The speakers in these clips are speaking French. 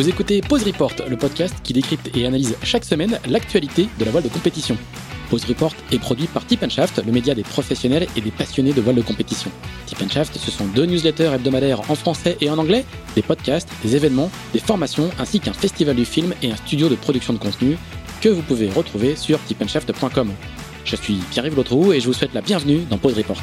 Vous écoutez Pause Report, le podcast qui décrypte et analyse chaque semaine l'actualité de la voile de compétition. Pause Report est produit par Tip Shaft, le média des professionnels et des passionnés de voile de compétition. Tip Shaft, ce sont deux newsletters hebdomadaires en français et en anglais, des podcasts, des événements, des formations, ainsi qu'un festival du film et un studio de production de contenu que vous pouvez retrouver sur tipandshaft.com. Je suis Pierre-Yves Lotrou et je vous souhaite la bienvenue dans Pause Report.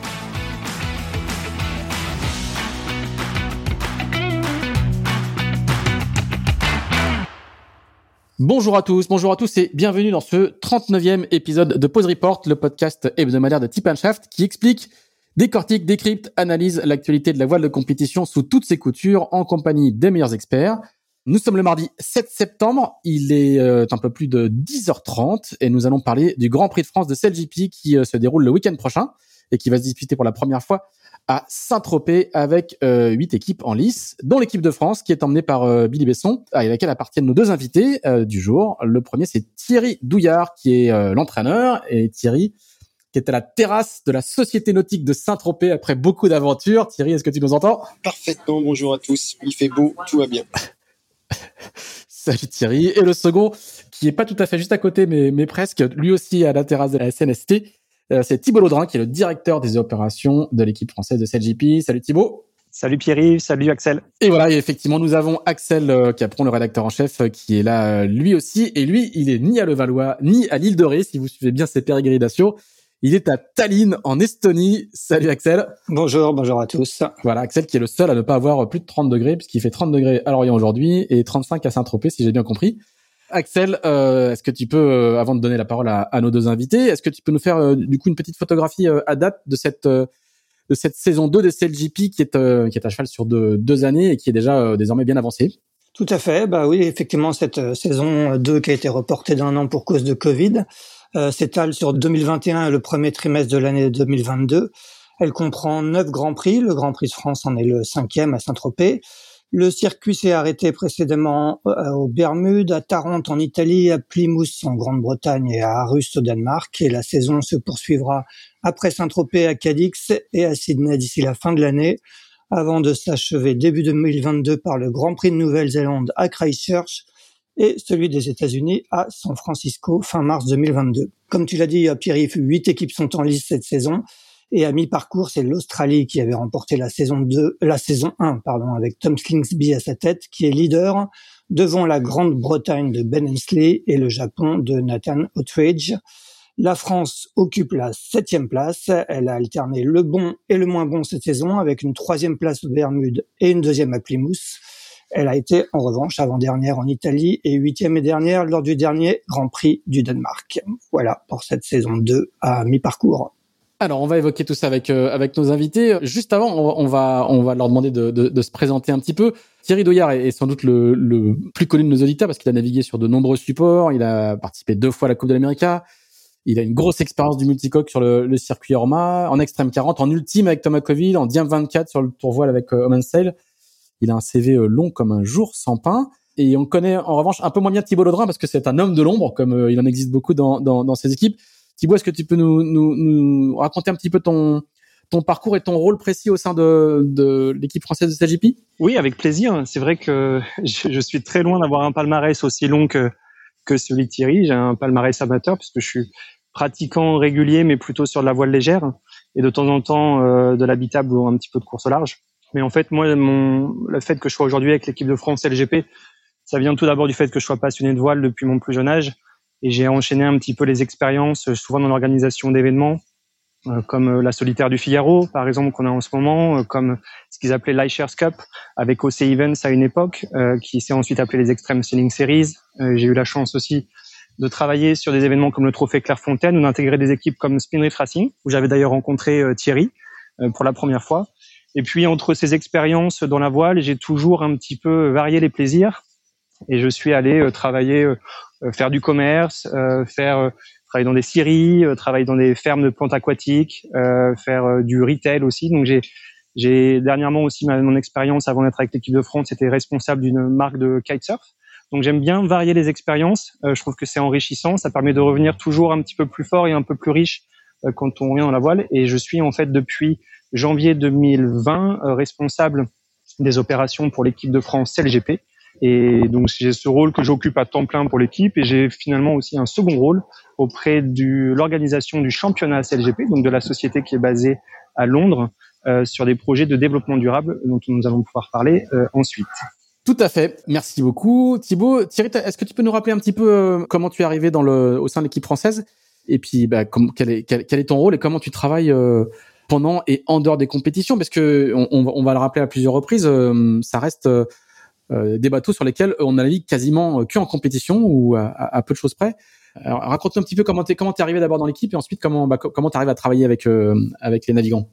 Bonjour à tous, bonjour à tous et bienvenue dans ce 39e épisode de Pause Report, le podcast hebdomadaire de Tip Shaft qui explique, décortique, décrypte, analyse l'actualité de la voile de compétition sous toutes ses coutures en compagnie des meilleurs experts. Nous sommes le mardi 7 septembre, il est euh, un peu plus de 10h30 et nous allons parler du Grand Prix de France de CLGP qui euh, se déroule le week-end prochain et qui va se disputer pour la première fois à Saint-Tropez avec euh, huit équipes en lice, dont l'équipe de France qui est emmenée par euh, Billy Besson, à laquelle appartiennent nos deux invités euh, du jour. Le premier, c'est Thierry Douillard, qui est l'entraîneur, et Thierry, qui est à la terrasse de la Société Nautique de Saint-Tropez après beaucoup d'aventures. Thierry, est-ce que tu nous entends? Parfaitement, bonjour à tous. Il fait beau, tout va bien. Salut Thierry. Et le second, qui est pas tout à fait juste à côté, mais, mais presque, lui aussi à la terrasse de la SNST, c'est Thibault Laudrin qui est le directeur des opérations de l'équipe française de CLGP. Salut Thibault. Salut Pierre, salut Axel. Et voilà, effectivement, nous avons Axel euh, Capron, le rédacteur en chef, euh, qui est là lui aussi. Et lui, il est ni à Levallois, ni à l'île de Ré, si vous suivez bien ses pérégrinations. Il est à Tallinn, en Estonie. Salut Axel. Bonjour, bonjour à tous. Voilà, Axel qui est le seul à ne pas avoir plus de 30 degrés, puisqu'il fait 30 degrés à Lorient aujourd'hui et 35 à Saint-Tropez, si j'ai bien compris. Axel, euh, est-ce que tu peux, euh, avant de donner la parole à, nos deux invités, est-ce que tu peux nous faire euh, du coup une petite photographie à date de cette de cette saison 2 de CLGP qui est qui est à cheval sur deux, années et qui est déjà désormais bien avancée? Tout à fait. Bah oui, effectivement, cette saison 2 qui a été reportée d'un an pour cause de Covid s'étale sur 2021 et le premier trimestre de l'année 2022. Elle comprend neuf grands prix. Le Grand Prix de France en est le cinquième à Saint-Tropez. Le circuit s'est arrêté précédemment euh, aux Bermudes, à Tarente en Italie, à Plymouth en Grande-Bretagne et à Arus au Danemark. Et la saison se poursuivra après Saint-Tropez à Cadix et à Sydney d'ici la fin de l'année, avant de s'achever début 2022 par le Grand Prix de Nouvelle-Zélande à Christchurch et celui des États-Unis à San Francisco fin mars 2022. Comme tu l'as dit, Pierre-Yves, huit équipes sont en lice cette saison. Et à mi-parcours, c'est l'Australie qui avait remporté la saison 2, la saison 1, pardon, avec Tom Slingsby à sa tête, qui est leader devant la Grande-Bretagne de Ben Hensley et le Japon de Nathan Outridge. La France occupe la septième place. Elle a alterné le bon et le moins bon cette saison avec une troisième place aux Bermudes et une deuxième à Plymouth. Elle a été en revanche avant-dernière en Italie et huitième et dernière lors du dernier Grand Prix du Danemark. Voilà pour cette saison 2 à mi-parcours. Alors, on va évoquer tout ça avec euh, avec nos invités. Juste avant, on, va on va leur demander de, de, de, se présenter un petit peu. Thierry Douillard est, sans doute le, le, plus connu de nos auditeurs parce qu'il a navigué sur de nombreux supports. Il a participé deux fois à la Coupe de l'Amérique. Il a une grosse expérience du multicoque sur le, le, circuit Orma, en extrême 40, en ultime avec Thomas Coville, en Diem 24 sur le tour voile avec euh, Omen Sail. Il a un CV euh, long comme un jour sans pain. Et on connaît en revanche un peu moins bien Thibault Laudrin parce que c'est un homme de l'ombre, comme euh, il en existe beaucoup dans, dans, dans ses équipes. Thibaut, est-ce que tu peux nous, raconter un petit peu ton, parcours et ton rôle précis au sein de, l'équipe française de SaGP Oui, avec plaisir. C'est vrai que je, suis très loin d'avoir un palmarès aussi long que, que celui de Thierry. J'ai un palmarès amateur puisque je suis pratiquant régulier, mais plutôt sur de la voile légère et de temps en temps euh, de l'habitable ou un petit peu de course au large. Mais en fait, moi, le fait que je sois aujourd'hui avec l'équipe de France LGP, ça vient tout d'abord du fait que je sois passionné de voile depuis mon plus jeune âge et j'ai enchaîné un petit peu les expériences, euh, souvent dans l'organisation d'événements, comme la solitaire du Figaro, par exemple, qu'on a en ce moment, comme ce qu'ils appelaient l'iShares Cup avec OC Events à une époque, qui s'est ensuite appelé les Extreme Selling Series. J'ai eu la chance aussi de travailler sur des événements comme le Trophée Clairefontaine ou d'intégrer des équipes comme Spinrift Racing, où j'avais d'ailleurs rencontré Thierry pour la première fois. Et puis entre ces expériences dans la voile, j'ai toujours un petit peu varié les plaisirs et je suis allé euh, travailler, euh, euh, faire du commerce, faire travailler dans des scieries, travailler dans des fermes de plantes aquatiques, faire du retail aussi. Donc j'ai j'ai dernièrement aussi mon expérience avant d'être avec l'équipe de France, c'était responsable d'une marque de kitesurf. Donc j'aime bien varier les expériences. je trouve que c'est enrichissant. Ça permet de revenir toujours un petit peu plus fort et un peu plus riche quand on vient dans la voile. Et je suis en fait depuis janvier 2020 responsable des opérations pour l'équipe de France CLGP. Et donc j'ai ce rôle que j'occupe à temps plein pour l'équipe et j'ai finalement aussi un second rôle auprès de l'organisation du championnat CLGP, donc de la société qui est basée à Londres, euh, sur des projets de développement durable dont nous allons pouvoir parler euh, ensuite. Tout à fait. Merci beaucoup, Thibaut. Thierry, est-ce que tu peux nous rappeler un petit peu euh, comment tu es arrivé dans le, au sein de l'équipe française? Et puis bah, quel, est, ton rôle et comment tu travailles pendant et en dehors des compétitions? Parce que on, va le rappeler à plusieurs reprises, ça reste des bateaux sur lesquels on navigue quasiment que en compétition ou à, peu de choses près. raconte-nous un petit peu comment t'es comment arrivé d'abord dans l'équipe et ensuite comment bah, comment t'arrives à travailler avec euh, les navigants.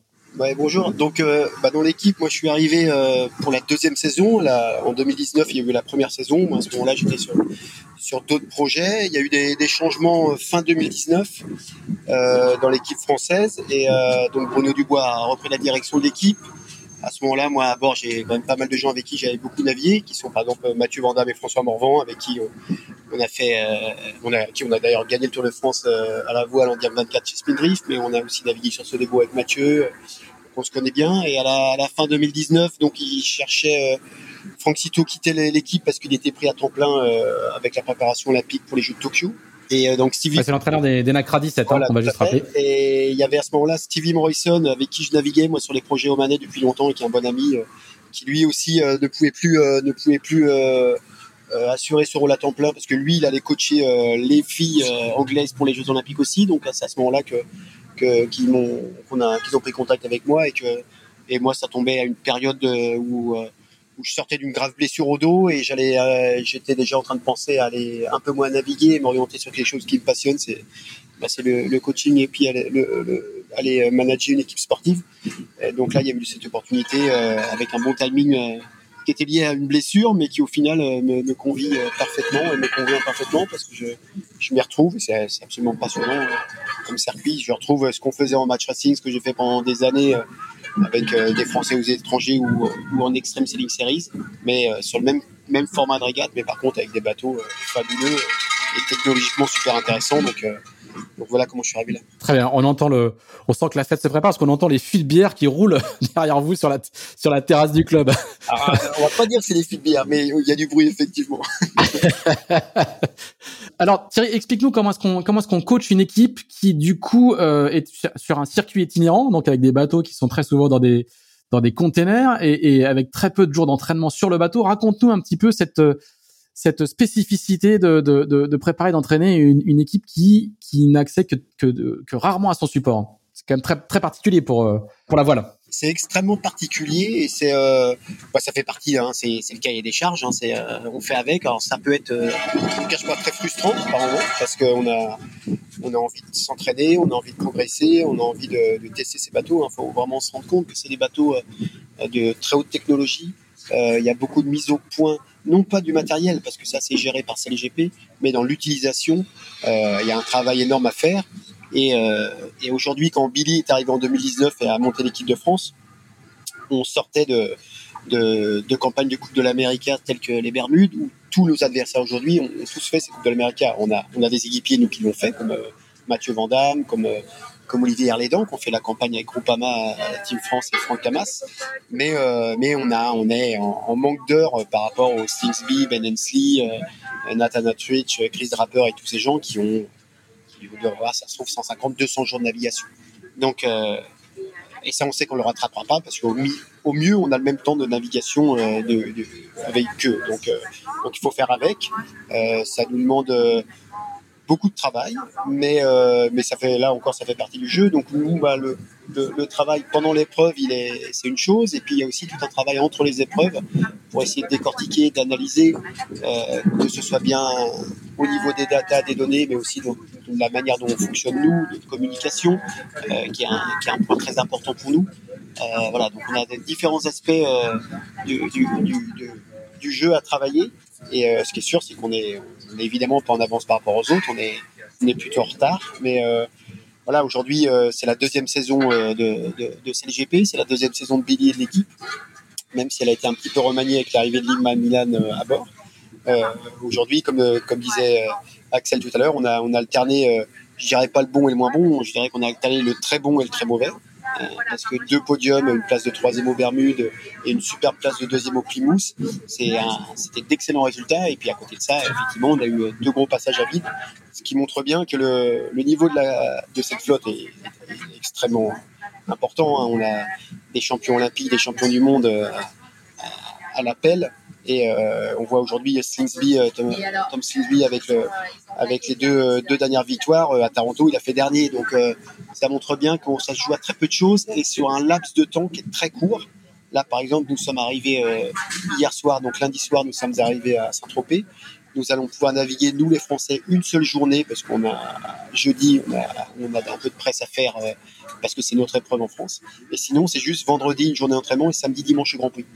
Bonjour. Donc, euh, bah, dans l'équipe, moi, je suis arrivé pour la deuxième saison. En 2019, il y a eu la première saison. À ce moment-là, j'étais sur, sur d'autres projets. Il y a eu des, des changements fin 2019 dans l'équipe française. Et donc, Bruno Dubois a repris la direction de l'équipe à ce moment-là, moi, à bord, j'ai quand même pas mal de gens avec qui j'avais beaucoup navigué, qui sont par exemple Mathieu Vandamme et François Morvan, avec qui on, a fait, euh, on a, qui on a d'ailleurs gagné le Tour de France euh, à la voile en Diam 24 chez Spindrift, mais on a aussi navigué sur ce débo avec Mathieu, on se connaît bien. Et à la, à la fin 2019, donc il cherchait, euh, Franck Cito quittait l'équipe parce qu'il était pris à temps plein avec la préparation olympique pour les Jeux de Tokyo. Et euh, donc Stevie. c'est l'entraîneur des, des NACRA 17, hein, on va juste rappeler. Et il y avait à ce moment-là Stevie Morrison avec qui je naviguais moi sur les projets Omanet depuis longtemps et qui est un bon ami, euh, qui lui aussi euh, ne pouvait plus ne pouvait plus assurer ce rôle à temps plein parce que lui il allait coacher les filles anglaises pour les Jeux Olympiques aussi. Donc c'est à ce moment-là que qu'ils m'ont qu'on a qu'ils ont pris contact avec moi et que et moi ça tombait à une période où où je sortais d'une grave blessure au dos et j'allais, euh, j'étais déjà en train de penser à aller un peu moins naviguer et m'orienter sur quelque chose qui me passionne, c'est, bah, le, coaching et puis aller, le, aller euh, manager une équipe sportive. donc là, il y a eu cette opportunité euh, avec un bon timing qui était lié à une blessure, mais qui au final me, convie parfaitement et me convient parfaitement parce que je, je m'y retrouve et c'est, absolument passionnant comme circuit. Je retrouve ce qu'on faisait en match racing, ce que j'ai fait pendant des années avec euh, des Français ou des étrangers ou, en Extreme Sailing Series, mais euh, sur le même, format de régate, mais par contre avec des bateaux euh, fabuleux et technologiquement super intéressants. Donc voilà comment je suis arrivé là. Très bien. On entend le, on sent que la fête se prépare parce qu'on entend les fûts de bière qui roulent derrière vous sur la, sur la terrasse du club. Ah, on va pas dire que c'est des fûts de bière, mais il y a du bruit effectivement. Alors Thierry, explique-nous comment est-ce qu'on comment est-ce qu'on coach une équipe qui du coup euh, est sur un circuit itinérant, donc avec des bateaux qui sont très souvent dans des dans des containers et, et avec très peu de jours d'entraînement sur le bateau. Raconte-nous un petit peu cette cette spécificité de, de, de, préparer, d'entraîner une, équipe qui qui que, rarement à son support. C'est quand même très particulier pour euh, pour la voile c'est extrêmement particulier et c'est euh, bah, ça fait partie hein, c'est le cahier des charges hein, euh, on fait avec alors ça peut être très frustrant par parce qu'on a on envie de s'entraîner on a envie de progresser on a envie de, tester ces bateaux il hein. faut vraiment se rendre compte que c'est des bateaux de très haute technologie il y a beaucoup de mise au point non pas du matériel parce que ça c'est géré par CLGP mais dans l'utilisation il y a un travail énorme à faire et, euh, aujourd'hui, quand Billy est arrivé en 2019 et a monté l'équipe de France, on sortait de, de, de campagnes de Coupe de l'Amérique telles que les Bermudes, où tous nos adversaires aujourd'hui ont, tous fait ces Coupes de l'Amérique. On a, des équipiers, nous, qui l'ont fait, comme euh, Mathieu Vandamme, comme, euh, comme Olivier Herlédan, qui ont fait la campagne avec Groupama, Team France et Franck Camas. Mais, euh, mais on, a, on est en, manque d'heures par rapport aux Stingsby, Ben Hensley, Nathan Atrich, Chris Draper et tous ces gens qui ont ça se trouve 150, 200 jours de navigation. Donc, euh, et ça, on sait qu'on le rattrapera pas parce qu'au au mieux, on a le même temps de navigation euh, avec eux. Donc, euh, donc, il faut faire avec. ça nous demande beaucoup de travail, mais euh, mais ça fait là encore ça fait partie du jeu. Donc nous, bah, le, travail pendant l'épreuve, c'est une chose, et puis il y a aussi tout un travail entre les épreuves pour essayer de décortiquer, d'analyser, euh, que ce soit bien au niveau des datas, des données, mais aussi de, la manière dont on fonctionne nous, de communication, euh, qui, est un, point très important pour nous. Voilà, donc on a différents aspects du, jeu à travailler. Et euh, ce qui est sûr, c'est qu'on est, évidemment pas en avance par rapport aux autres. On est, plutôt en retard, mais voilà, aujourd'hui, c'est la deuxième saison de, de, de CLGP, c'est la deuxième saison de Billy de l'équipe, même si elle a été un petit peu remaniée avec l'arrivée de Lima Milan à bord. aujourd'hui, comme, comme disait Axel tout à l'heure, on a, on a alterné, je dirais pas le bon et le moins bon, je dirais qu'on a alterné le très bon et le très mauvais. Euh, parce que deux podiums, une place de troisième au Bermude et une super place de deuxième au Plymouth, c'était d'excellents résultats. Et puis à côté de ça, effectivement, on a eu deux gros passages à vide, ce qui montre bien que le, niveau de, la, de cette flotte est, extrêmement important. Hein. On a des champions olympiques, des champions du monde euh, à, à l'appel. Et euh, on voit aujourd'hui Slingsby, Tom, Tom, Slingsby avec, le, avec les deux, deux dernières victoires à Toronto, il a fait dernier. Donc ça montre bien qu'on ça se joue à très peu de choses et sur un laps de temps qui est très court. Là, par exemple, nous sommes arrivés euh, hier soir, donc lundi soir, nous sommes arrivés à Saint-Tropez. Nous allons pouvoir naviguer, nous les Français, une seule journée, parce qu'on a jeudi, on a, on a, un peu de presse à faire, euh, parce que c'est notre épreuve en France. Et sinon, c'est juste vendredi, une journée d'entraînement, et samedi, dimanche, le Grand Prix.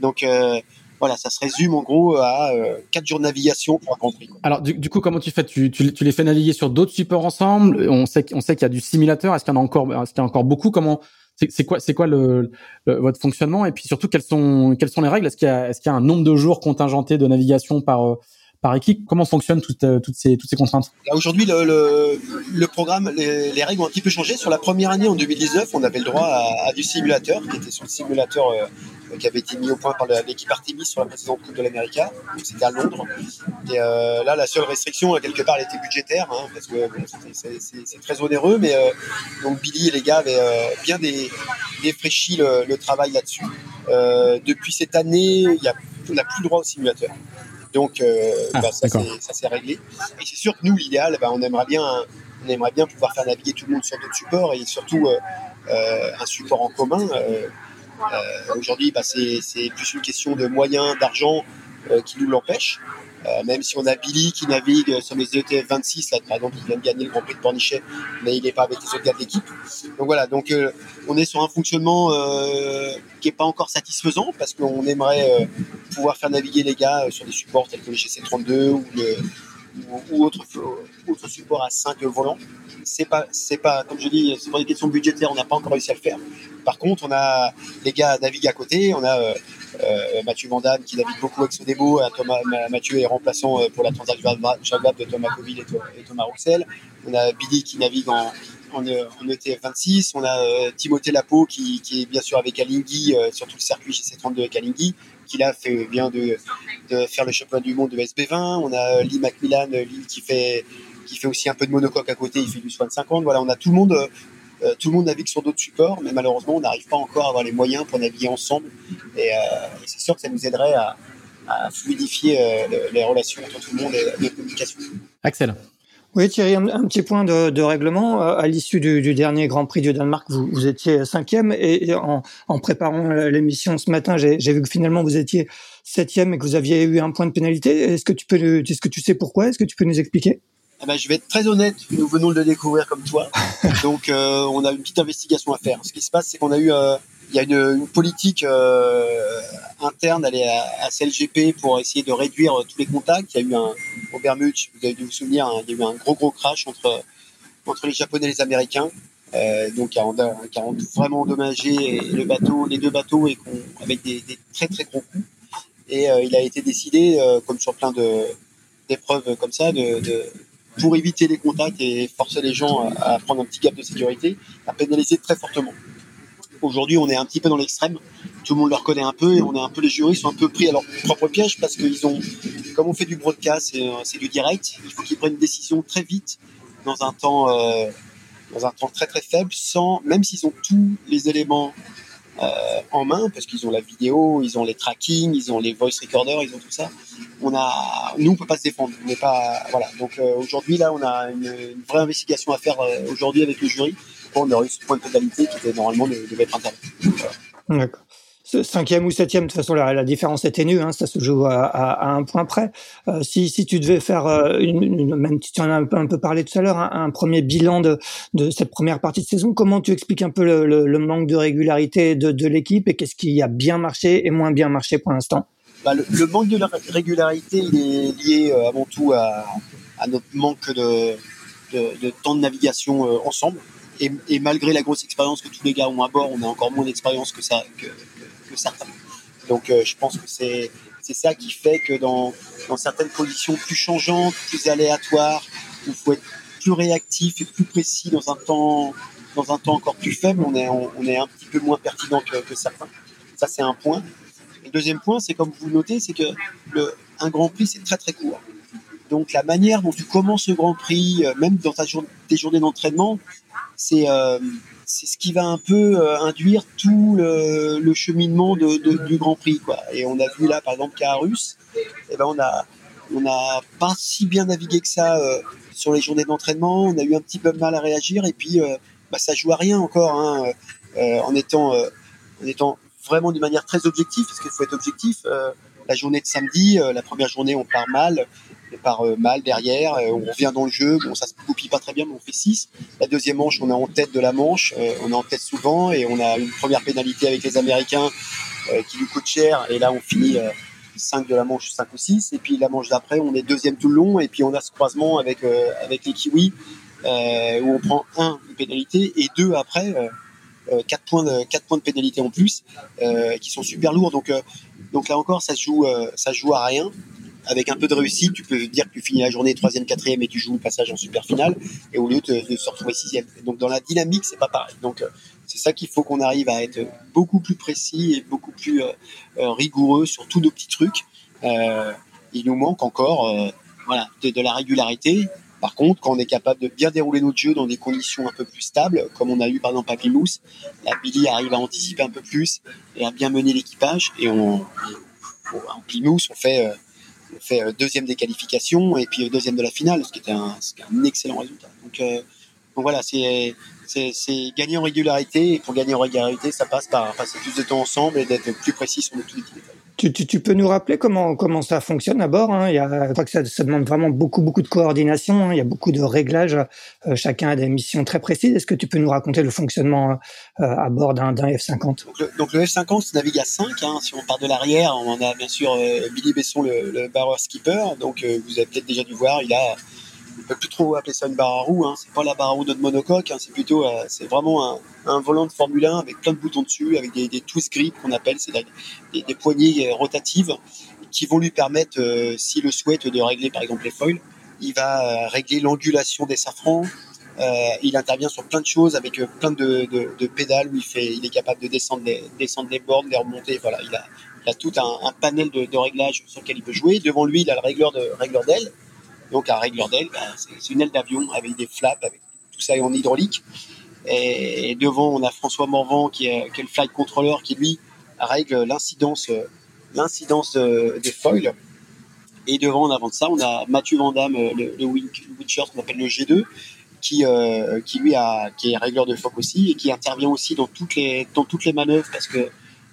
Donc, euh, voilà, ça se résume en gros à euh, quatre jours de navigation pour un Grand Prix. Alors du, coup, comment tu fais? Tu, tu, les fais naviguer sur d'autres supports ensemble? On sait, on sait qu'il y a du simulateur. Est-ce qu'il y en a encore Est-ce qu'il y a encore beaucoup? Comment c'est quoi, c'est quoi le, votre fonctionnement? Et puis surtout, quelles sont, quelles sont les règles? Est-ce qu'il y a, est-ce qu'il y a un nombre de jours contingenté de navigation par euh, par équipe Comment fonctionnent toutes, euh, ces, contraintes? Aujourd'hui, le, programme, les, les, règles ont un petit peu changé. Sur la première année, en 2019, on avait le droit à, du simulateur, qui était sur le simulateur qui avait été mis au point par l'équipe Artemis sur la précédente Coupe de l'Amérique. C'était à Londres. Et euh, là, la seule restriction, quelque part, elle était budgétaire, hein, parce que c'est très onéreux. Mais euh, donc Billy et les gars avaient euh, bien défraîchi le, travail là-dessus. depuis cette année, il on n'a plus le droit au simulateur. Donc ah, bah, ça s'est réglé. Et c'est sûr que nous, l'idéal, bah, on aimerait bien on aimerait bien pouvoir faire naviguer tout le monde sur d'autres supports et surtout un support en commun. Euh, aujourd'hui, bah, c'est plus une question de moyens, d'argent euh, qui nous l'empêche. Euh, même si on a Billy qui navigue sur les ETF 26, là, par exemple, il vient de gagner le Grand Prix de Pornichet, mais il n'est pas avec les autres gars de l'équipe. Donc voilà, donc on est sur un fonctionnement qui n'est pas encore satisfaisant parce qu'on aimerait pouvoir faire naviguer les gars sur des supports tels que le GC32 ou, le, ou, autre, autre support à 5 volants. C'est pas, c'est pas, comme je dis, c'est pour des questions budgétaires, on n'a pas encore réussi à le faire. Par contre, on a les gars naviguent à côté. On a euh, euh, Mathieu Vandamme qui navigue beaucoup avec Sodebo. Thomas, Mathieu est remplaçant euh, pour la transaction de Thomas Coville et, Thomas Roussel. On a Billy qui navigue en, en, ETF 26. On a Timothée Lapo qui, est bien sûr avec Alinghi sur tout le circuit GC32 avec Alinghi, qui là fait, vient de, faire le championnat du monde de SB20. On a Lee Macmillan, Lee qui fait qui fait aussi un peu de monocoque à côté, il fait du de 50. Voilà, on a tout le monde euh, tout le monde navigue sur d'autres supports, mais malheureusement, on n'arrive pas encore à avoir les moyens pour naviguer ensemble. Et, euh, c'est sûr que ça nous aiderait à, fluidifier euh, les relations entre tout le monde et la communication. Axel. Oui, Thierry, un, petit point de, règlement. À l'issue du, dernier Grand Prix du Danemark, vous, étiez cinquième et, en, préparant l'émission ce matin, j'ai vu que finalement vous étiez septième et que vous aviez eu un point de pénalité. Est-ce que tu peux, est-ce que tu sais pourquoi? Est-ce que tu peux nous expliquer? Eh ben, je vais être très honnête, nous venons de le découvrir comme toi. Donc euh, on a une petite investigation à faire. Ce qui se passe, c'est qu'on a eu euh, il y a une, une politique euh, interne à, à CLGP pour essayer de réduire tous les contacts. Il y a eu un au Bermudes, vous avez dû vous souvenir, hein, il y a eu un gros gros crash entre entre les Japonais et les Américains. Euh, donc qui a, vraiment endommagé le bateau, les deux bateaux et avec des, des, très très gros coups. Et il a été décidé, comme sur plein d'épreuves comme ça, de, de, pour éviter les contacts et forcer les gens à, prendre un petit gap de sécurité, à pénaliser très fortement. Aujourd'hui, on est un petit peu dans l'extrême. Tout le monde le reconnaît un peu et on est un peu les jurys sont un peu pris à leur propre piège parce qu'ils ont, comme on fait du broadcast, c'est du direct. Il faut qu'ils prennent une décision très vite dans un temps, euh, dans un temps très très faible, sans même s'ils ont tous les éléments en main parce qu'ils ont la vidéo, ils ont les tracking, ils ont les voice recorders, ils ont tout ça. On a, nous, on peut pas se défendre. On n'est pas, voilà. Donc aujourd'hui là, on a une, vraie investigation à faire aujourd'hui avec le jury pour on eu ce point de totalité qui était normalement devait être interdit. D'accord cinquième ou septième, de toute façon, la, différence est ténue, hein, ça se joue à, un point près. Euh, si, si tu devais faire, euh, même si tu en as un peu, parlé tout à l'heure, un, premier bilan de, cette première partie de saison, comment tu expliques un peu le, manque de régularité de, l'équipe et qu'est-ce qui a bien marché et moins bien marché pour l'instant? Bah, le, manque de régularité, il est lié euh, avant tout à, notre manque de, de, temps de navigation ensemble. Et, malgré la grosse expérience que tous les gars ont à bord, on a encore moins d'expérience que ça, certains. Donc euh, je pense que c'est c'est ça qui fait que dans, dans certaines positions plus changeantes, plus aléatoires, où il faut être plus réactif et plus précis dans un temps dans un temps encore plus faible, on est on, est un petit peu moins pertinent que, que certains. Ça c'est un point. le deuxième point, c'est comme vous le notez, c'est que le, un Grand Prix c'est très très court. Donc la manière dont tu commences le Grand Prix, euh, même dans ta tes journées d'entraînement, c'est euh, ce qui va un peu euh, induire tout le, cheminement du Grand Prix. Quoi. Et on a vu là, par exemple, qu'à Russe, eh ben on a on n'a pas si bien navigué que ça euh, sur les journées d'entraînement. On a eu un petit peu de mal à réagir et puis euh, bah, ça joue à rien encore hein, en étant en étant vraiment d'une manière très objective parce qu'il faut être objectif. la journée de samedi, la première journée, on part mal par euh, mal derrière. Euh, on revient dans le jeu. Bon, ça se copie pas très bien, mais on fait 6. La deuxième manche, on est en tête de la manche. Euh, on est en tête souvent et on a une première pénalité avec les Américains qui nous coûte cher. Et là, on finit 5 de la manche, 5 ou 6. Et puis la manche d'après, on est deuxième tout le long. Et puis on a ce croisement avec, avec les Kiwis où on prend 1 de pénalité et 2 après. 4 points de 4 points de pénalité en plus qui sont super lourds donc donc là encore ça joue ça joue à rien avec un peu de réussite, tu peux dire que tu finis la journée troisième, quatrième et tu joues le passage en super finale, et au lieu de, de se retrouver sixième. Donc dans la dynamique, c'est pas pareil. Donc euh, c'est ça qu'il faut qu'on arrive à être beaucoup plus précis et beaucoup plus euh, euh, rigoureux sur tous nos petits trucs. il nous manque encore voilà, de, la régularité. Par contre, quand on est capable de bien dérouler notre jeu dans des conditions un peu plus stables, comme on a eu par exemple à Plymouth, la Billy arrive à anticiper un peu plus et à bien mener l'équipage. Et on, en Plymouth, on fait fait euh, deuxième des qualifications et puis euh, deuxième de la finale, ce qui était un, un excellent résultat. Donc, euh, donc voilà, c'est gagner en régularité et pour gagner en régularité, ça passe par passer plus de temps ensemble et d'être plus précis sur le tout. Tu, tu, tu, peux nous rappeler comment comment ça fonctionne à bord hein? Il y a, Je crois que ça, ça, demande vraiment beaucoup beaucoup de coordination. Hein il y a beaucoup de réglages. Euh, chacun a des missions très précises. Est-ce que tu peux nous raconter le fonctionnement euh, à bord d'un F-50 donc le, donc le, F-50 navigue à 5. Hein, si on part de l'arrière, on a bien sûr euh, Billy Besson, le, le barreur skipper. Donc vous avez peut-être déjà dû voir, il a on peut plus trop appeler ça une barre à roue. Hein. C'est pas la barre à roue de monocoque. Hein. C'est plutôt, euh, c'est vraiment un, un, volant de Formule 1 avec plein de boutons dessus, avec des, des twist grips qu'on appelle, c'est des, des, poignées euh, rotatives qui vont lui permettre, euh, s'il le souhaite, de régler par exemple les foils. Il va régler l'angulation des safrans. il intervient sur plein de choses avec plein de, de, de, pédales où il fait, il est capable de descendre les, descendre les bornes, les remonter. Voilà, il a, il a tout un, un panel de, de réglages sur lequel il peut jouer. Devant lui, il a le régleur de régleur d'aile donc un régleur d'aile, ben, c'est une aile d'avion avec des flaps, avec tout ça en hydraulique. Et, devant, on a François Morvan qui est, le flight controller qui lui règle l'incidence des foils. Et devant, en avant de ça, on a Mathieu Vandamme, le, le qu'on appelle le G2, qui, euh, qui lui a, qui est régleur de foc aussi et qui intervient aussi dans toutes les, dans toutes les manœuvres parce que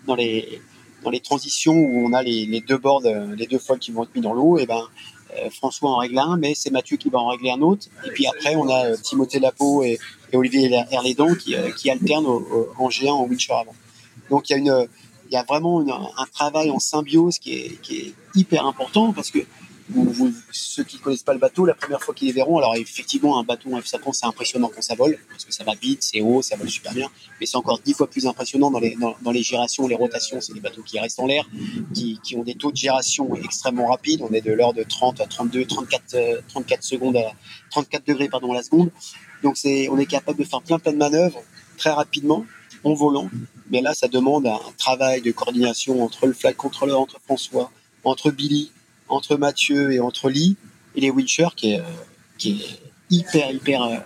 dans les, dans les transitions où on a les, deux bords, les deux foils qui vont être mis dans l'eau, et ben euh, François en règle un, mais c'est Mathieu qui va en régler un autre. Et puis après, on a euh, Timothée Lapo et, Olivier Herlédon qui, euh, alternent en G1 en wincher avant. Donc il y a vraiment un travail en symbiose qui est hyper important parce que ceux qui connaissent pas le bateau, la première fois qu'ils les verront, alors effectivement, un bateau en F50, c'est impressionnant quand ça vole, parce que ça va vite, c'est haut, ça vole super bien, mais c'est encore dix fois plus impressionnant dans les, dans, les gérations, les rotations. C'est des bateaux qui restent en l'air, qui, qui, ont des taux de gération extrêmement rapides. On est de l'ordre de 30 à 32, 34, 34 secondes à 34 degrés pardon, à la seconde. Donc c'est, on est capable de faire plein plein de manœuvres très rapidement en volant. Mais là, ça demande un travail de coordination entre le flag controller, entre François, entre Billy, entre Mathieu et entre Lee et les Winchers qui est, qui est hyper hyper euh,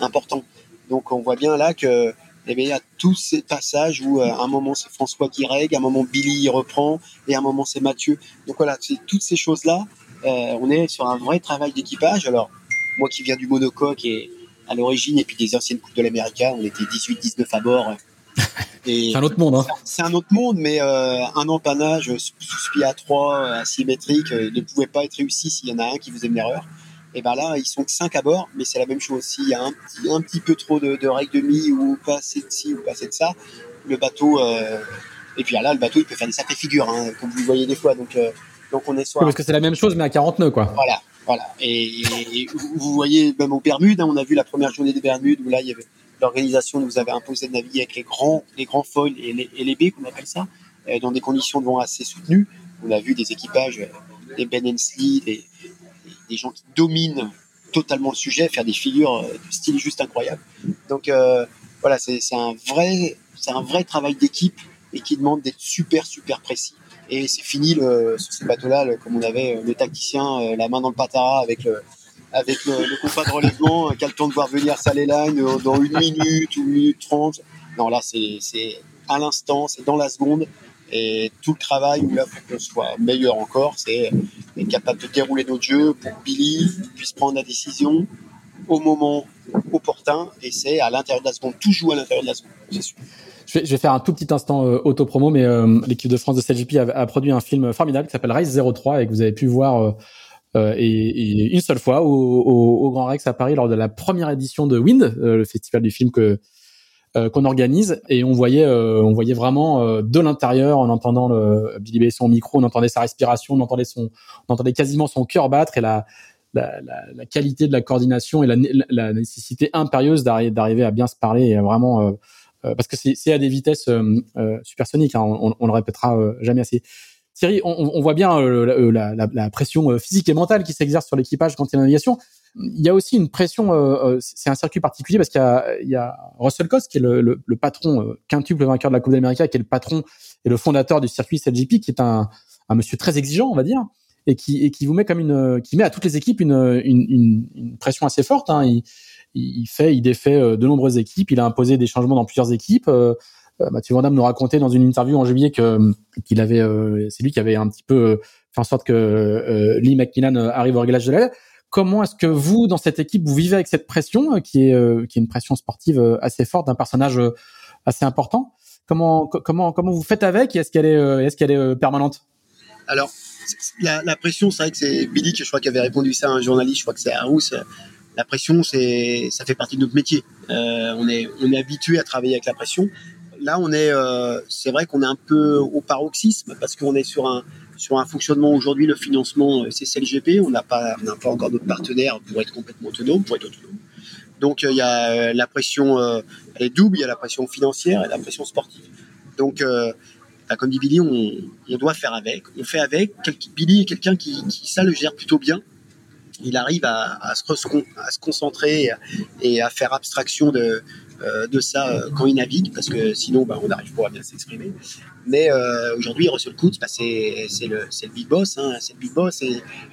important. Donc on voit bien là que Et bien, y a tous ces passages où à un moment c'est François qui règle, à un moment Billy reprend, et à un moment c'est Mathieu. Donc voilà, c'est toutes ces choses-là. on est sur un vrai travail d'équipage. Alors, moi qui viens du monocoque et à l'origine, et puis des anciennes Coupes de l'Amérique, on était 18-19 à bord. C'est un autre monde. Hein. C'est un autre monde, mais euh, un empannage sous à 3 euh, asymétrique euh, ne pouvait pas être réussi s'il y en a un qui faisait une erreur. Et ben là, ils sont que 5 à bord, mais c'est la même chose. S'il y a un petit, un petit peu trop de, de règles de mi ou pas assez de ci ou pas assez de ça, le bateau. et puis là, le bateau, il peut faire des sacrées figures, hein, comme vous le voyez des fois. Donc, donc on est soit. parce que c'est la même chose, mais à 40 nœuds, quoi. Voilà, voilà. Et, vous voyez, même aux Bermudes, hein, on a vu la première journée des Bermudes où là, il y avait l'organisation nous avait imposé de naviguer avec les grands, les grands foils et les, et les baies, qu'on appelle ça, euh, dans des conditions de vent assez soutenues. On a vu des équipages, euh, des Ben Hensley, des, des, gens qui dominent totalement le sujet, faire des figures euh, de style juste incroyable. Donc voilà, c'est un vrai, c'est un vrai travail d'équipe et qui demande d'être super super précis. Et c'est fini le, sur ces bateaux-là, comme on avait le tacticien, la main dans le patara avec le, avec le, le compas de relèvement, qui a le temps de voir venir sa line dans une minute ou une minute trente. Non, là, c'est à l'instant, c'est dans la seconde. Et tout le travail où là, pour qu'on soit meilleur encore, c'est être capable de dérouler notre jeu pour que Billy puisse prendre la décision au moment opportun. Et c'est à l'intérieur de la seconde, toujours à l'intérieur de la seconde, c'est sûr. Je vais, je vais, faire un tout petit instant euh, auto-promo, mais euh, l'équipe de France de CGP a, a, produit un film formidable qui s'appelle Rise 03 et que vous avez pu voir euh, euh, et, une seule fois au, Grand Rex à Paris lors de la première édition de Wind, euh, le festival du film que euh, qu'on organise. Et on voyait on voyait vraiment de l'intérieur en entendant le Billy Besson au micro on entendait sa respiration on entendait son on entendait quasiment son cœur battre et la la, qualité de la coordination et la, la nécessité impérieuse d'arriver à bien se parler et vraiment parce que c'est à des vitesses supersoniques hein, on, on, le répétera jamais assez Thierry, on, voit bien euh, la, pression euh, physique et mentale qui s'exerce sur l'équipage quand il y a navigation. Il y a aussi une pression, euh, c'est un circuit particulier parce qu'il y, a, Russell Cost qui est le, patron quintuple vainqueur de la Coupe d'Amérique, qui est le patron et le fondateur du circuit CLGP, qui est un, monsieur très exigeant, on va dire, et qui, qui vous met comme une, qui met à toutes les équipes une, pression assez forte. Hein. Il, il, fait, il défait de nombreuses équipes. Il a imposé des changements dans plusieurs équipes. Euh, Mathieu Van nous racontait dans une interview en juillet que euh, qu'il avait, euh, c'est lui qui avait un petit peu fait en sorte que Lee McMillan arrive au réglage de l'aile. Comment est-ce que vous, dans cette équipe, vous vivez avec cette pression qui est qui est une pression sportive assez forte d'un personnage assez important? Comment comment comment vous faites avec Est-ce qu'elle est est-ce qu'elle est permanente? Alors la, la, pression, c'est vrai que c'est Billy je crois qui avait répondu ça à un journaliste. Je crois que c'est Rousse. La pression, c'est ça fait partie de notre métier. Euh, on est on est habitué à travailler avec la pression là, on est, euh, c'est vrai qu'on est un peu au paroxysme parce qu'on est sur un sur un fonctionnement aujourd'hui, le financement, euh, c'est CLGP. On n'a pas, pas encore d'autres partenaires pour être complètement autonome, pour être autonome. Donc euh, il y a la pression, elle est double. Il y a la pression financière et la pression sportive. Donc bah, comme dit Billy, on, doit faire avec. On fait avec. Billy est quelqu'un qui, ça le gère plutôt bien. Il arrive à, se, concentrer et à faire abstraction de, de ça euh, quand il navigue, parce que sinon, bah, on n'arrive pas à bien s'exprimer. Mais euh, aujourd'hui, Russell Coutts, bah, c'est le, le big boss. Hein, c'est le big boss.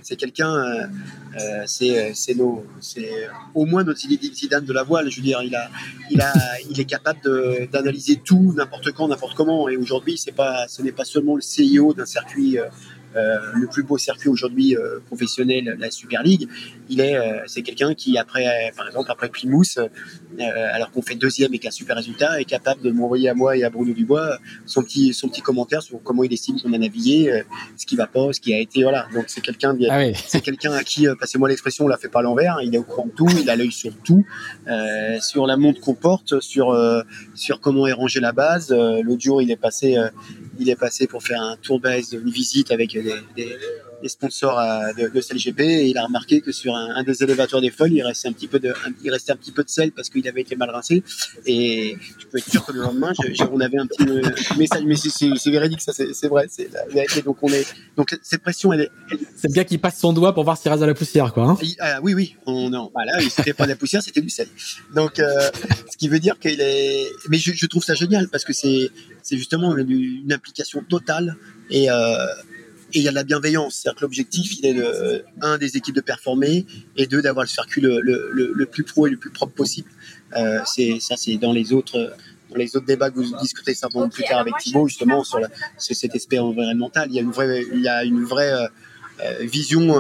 C'est quelqu'un, c'est au moins notre Zidane de la voile. Je veux dire, il, il, est capable d'analyser tout, n'importe quand, n'importe comment. Et aujourd'hui, pas, ce n'est pas seulement le CIO d'un circuit euh, le plus beau circuit aujourd'hui euh, professionnel, la Super League, il est, euh, c'est quelqu'un qui après, par exemple après Plymouth, alors qu'on fait deuxième et qu'un super résultat, est capable de m'envoyer à moi et à Bruno Dubois son petit, son petit commentaire sur comment il estime qu'on a navigué, ce qui va pas, ce qui a été, voilà. Donc c'est quelqu'un, ah c'est quelqu'un à qui, passez-moi l'expression, on la fait pas à l'envers. Il est au courant de tout, il a l'œil sur tout, sur la montre qu'on porte, sur sur comment est rangée la base. L'autre jour, il est passé il est passé pour faire un tour base, une visite avec des, sponsors euh, de, de CLGP et il a remarqué que sur un, des élévateurs des folles, il restait un petit peu de, il restait un petit peu de sel parce qu'il avait été mal rincé. Et je peux être sûr que le lendemain, on avait un petit, message, mais c'est véridique, ça, c'est vrai, c'est Donc on est, donc cette pression, elle est. C'est le gars qui passe son doigt pour voir s'il reste de la poussière, quoi. Hein. Ah, oui, oui, on, non, voilà, c'était pas de la poussière, c'était du sel. Donc, euh, ce qui veut dire qu'il est, mais je, je trouve ça génial parce que c'est, c'est justement une, implication totale et euh, et il y a de la bienveillance. C'est-à-dire que l'objectif, il est de, un, des équipes de performer, et deux, d'avoir le circuit le, le, le, plus pro et le plus propre possible. Euh, c'est ça, c'est dans les autres les autres débats que vous discutez certainement plus tard avec Thibault, justement, sur, la, cet aspect environnemental. Il y a une vraie, il y a une vraie vision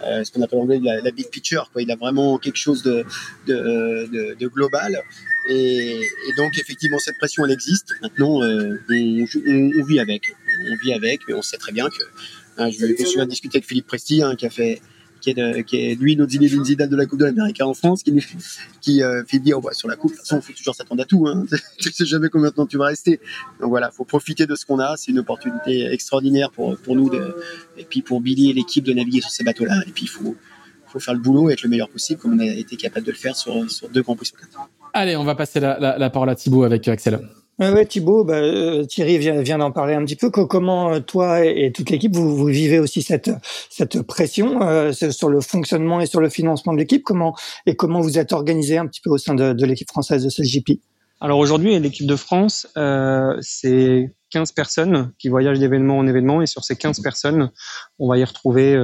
ce qu'on appelle en anglais la, big picture. Quoi. Il a vraiment quelque chose de, de, de, global. Et, et, donc, effectivement, cette pression, elle existe. Maintenant, on, on, vit avec. On vit avec, mais on sait très bien que. Hein, je me de discuter avec Philippe Presti, hein, qui a fait qui est, qui est lui notre Zinedine Zidane de la Coupe de l'Amérique en France, qui, qui euh, fait dire sur la Coupe, de toute façon, il faut toujours s'attendre à tout. Hein. tu sais jamais combien de temps tu vas rester. Donc voilà, faut profiter de ce qu'on a. C'est une opportunité extraordinaire pour, pour nous et puis pour Billy et l'équipe de naviguer sur ces bateaux-là. Et puis il faut, faut faire le boulot et être le meilleur possible, comme on a été capable de le faire sur, sur deux grands prix sur quatre. Allez, on va passer la, la, la parole à Thibaut avec Axel. Ouais, Thibaut, bah, euh, Thierry vient, d'en parler un petit peu. Comment euh, toi et, toute l'équipe vous, vivez aussi cette pression euh, sur le fonctionnement et sur le financement de l'équipe? Comment et comment vous êtes organisé un petit peu au sein de, l'équipe française de CGP Alors aujourd'hui, l'équipe de France, c'est 15 personnes qui voyagent d'événement en événement et sur ces 15 personnes, on va y retrouver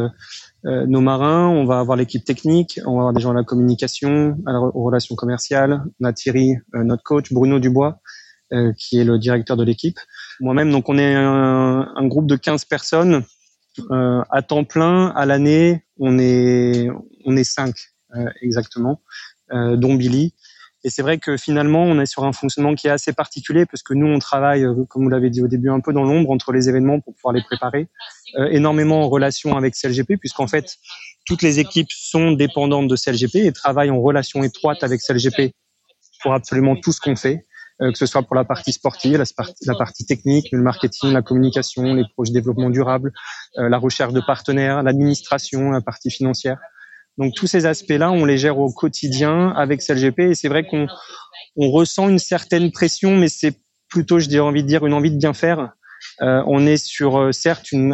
nos marins, on va avoir l'équipe technique, on va avoir des gens à la communication, aux relations commerciales, on a Thierry, notre coach, Bruno Dubois qui est le directeur de l'équipe. Moi-même, donc on est un, un, groupe de 15 personnes euh, à temps plein à l'année. On est on est cinq euh, exactement, euh, dont Billy. Et c'est vrai que finalement, on est sur un fonctionnement qui est assez particulier parce que nous, on travaille, euh, comme vous l'avez dit au début, un peu dans l'ombre entre les événements pour pouvoir les préparer, euh, énormément en relation avec CLGP, puisqu'en fait, toutes les équipes sont dépendantes de CLGP et travaillent en relation étroite avec CLGP pour absolument tout ce qu'on fait. Euh, que ce soit pour la partie sportive, la, partie technique, le marketing, la communication, les projets de développement durable, euh, la recherche de partenaires, l'administration, la partie financière. Donc tous ces aspects-là, on les gère au quotidien avec CLGP et c'est vrai qu'on on ressent une certaine pression, mais c'est plutôt, je dirais, envie de dire, une envie de bien faire. Euh, on est sur, certes, une,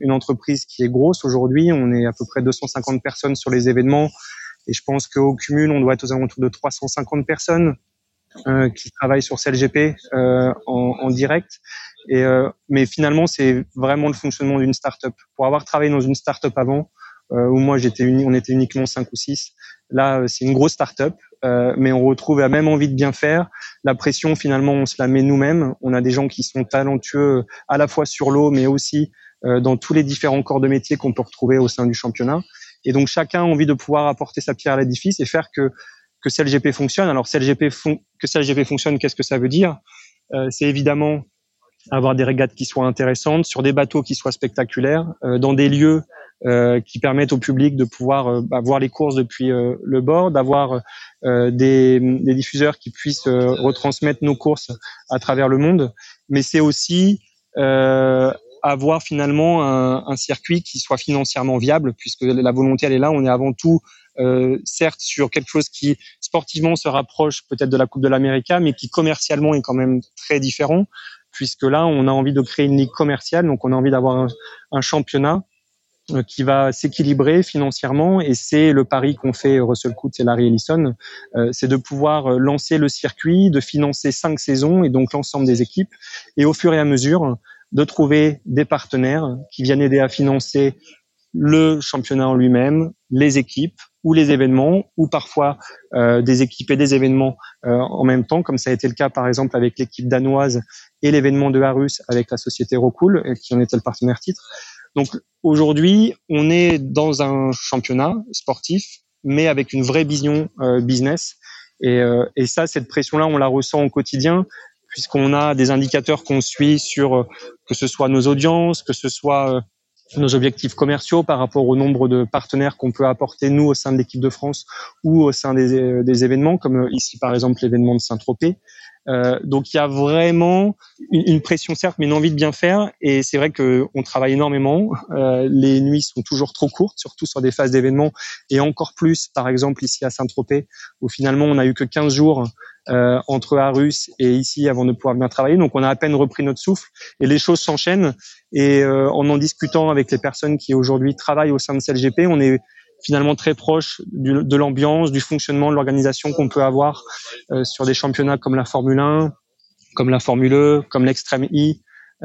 une entreprise qui est grosse aujourd'hui. On est à peu près 250 personnes sur les événements. Et je pense qu'au cumul, on doit être aux alentours de 350 personnes. Euh, qui travaille sur CLGP euh, en, en, direct. Et, euh, mais finalement, c'est vraiment le fonctionnement d'une startup. Pour avoir travaillé dans une startup avant, où moi j'étais on était uniquement cinq ou six, là c'est une grosse startup, mais on retrouve la même envie de bien faire. La pression, finalement, on se la met nous-mêmes. On a des gens qui sont talentueux à la fois sur l'eau, mais aussi dans tous les différents corps de métier qu'on peut retrouver au sein du championnat. Et donc chacun a envie de pouvoir apporter sa pierre à l'édifice et faire que que CLGP fonctionne. Alors CLGP fon que fonctionne, qu'est-ce que ça veut dire? Euh, C'est évidemment avoir des régates qui soient intéressantes, sur des bateaux qui soient spectaculaires, euh, dans des lieux euh, qui permettent au public de pouvoir bah, voir les courses depuis le bord, d'avoir des, diffuseurs qui puissent retransmettre nos courses à travers le monde. Mais c'est aussi avoir finalement un, circuit qui soit financièrement viable, puisque la volonté elle est là. On est avant tout euh, certes sur quelque chose qui sportivement se rapproche peut-être de la Coupe de l'Amérique, mais qui commercialement est quand même très différent, puisque là, on a envie de créer une ligue commerciale, donc on a envie d'avoir un, championnat euh, qui va s'équilibrer financièrement, et c'est le pari qu'on fait Russell Coutts et Larry Ellison, euh, c'est de pouvoir lancer le circuit, de financer cinq saisons et donc l'ensemble des équipes, et au fur et à mesure de trouver des partenaires qui viennent aider à financer le championnat en lui-même, les équipes, ou les événements, ou parfois euh, des équipes et des événements euh, en même temps, comme ça a été le cas par exemple avec l'équipe danoise et l'événement de Harus avec la société Rocool, euh, qui en était le partenaire titre. Donc aujourd'hui, on est dans un championnat sportif, mais avec une vraie vision euh, business. Et, euh, et ça, cette pression-là, on la ressent au quotidien puisqu'on a des indicateurs qu'on suit sur que ce soit nos audiences, que ce soit nos objectifs commerciaux par rapport au nombre de partenaires qu'on peut apporter nous au sein de l'équipe de France ou au sein des, euh, événements comme euh, ici par exemple l'événement de Saint-Tropez. Euh, donc il y a vraiment une, pression certes, mais une envie de bien faire. Et c'est vrai que on travaille énormément. Euh, les nuits sont toujours trop courtes, surtout sur des phases d'événements, et encore plus, par exemple ici à Saint-Tropez, où finalement on a eu que 15 jours euh, entre Arus et ici avant de pouvoir bien travailler. Donc on a à peine repris notre souffle et les choses s'enchaînent. Et euh, en en discutant avec les personnes qui aujourd'hui travaillent au sein de CLGP, on est finalement très proche de l'ambiance, du fonctionnement de l'organisation qu'on peut avoir euh, sur des championnats comme la Formule 1, comme la Formule E, comme l'Extreme E,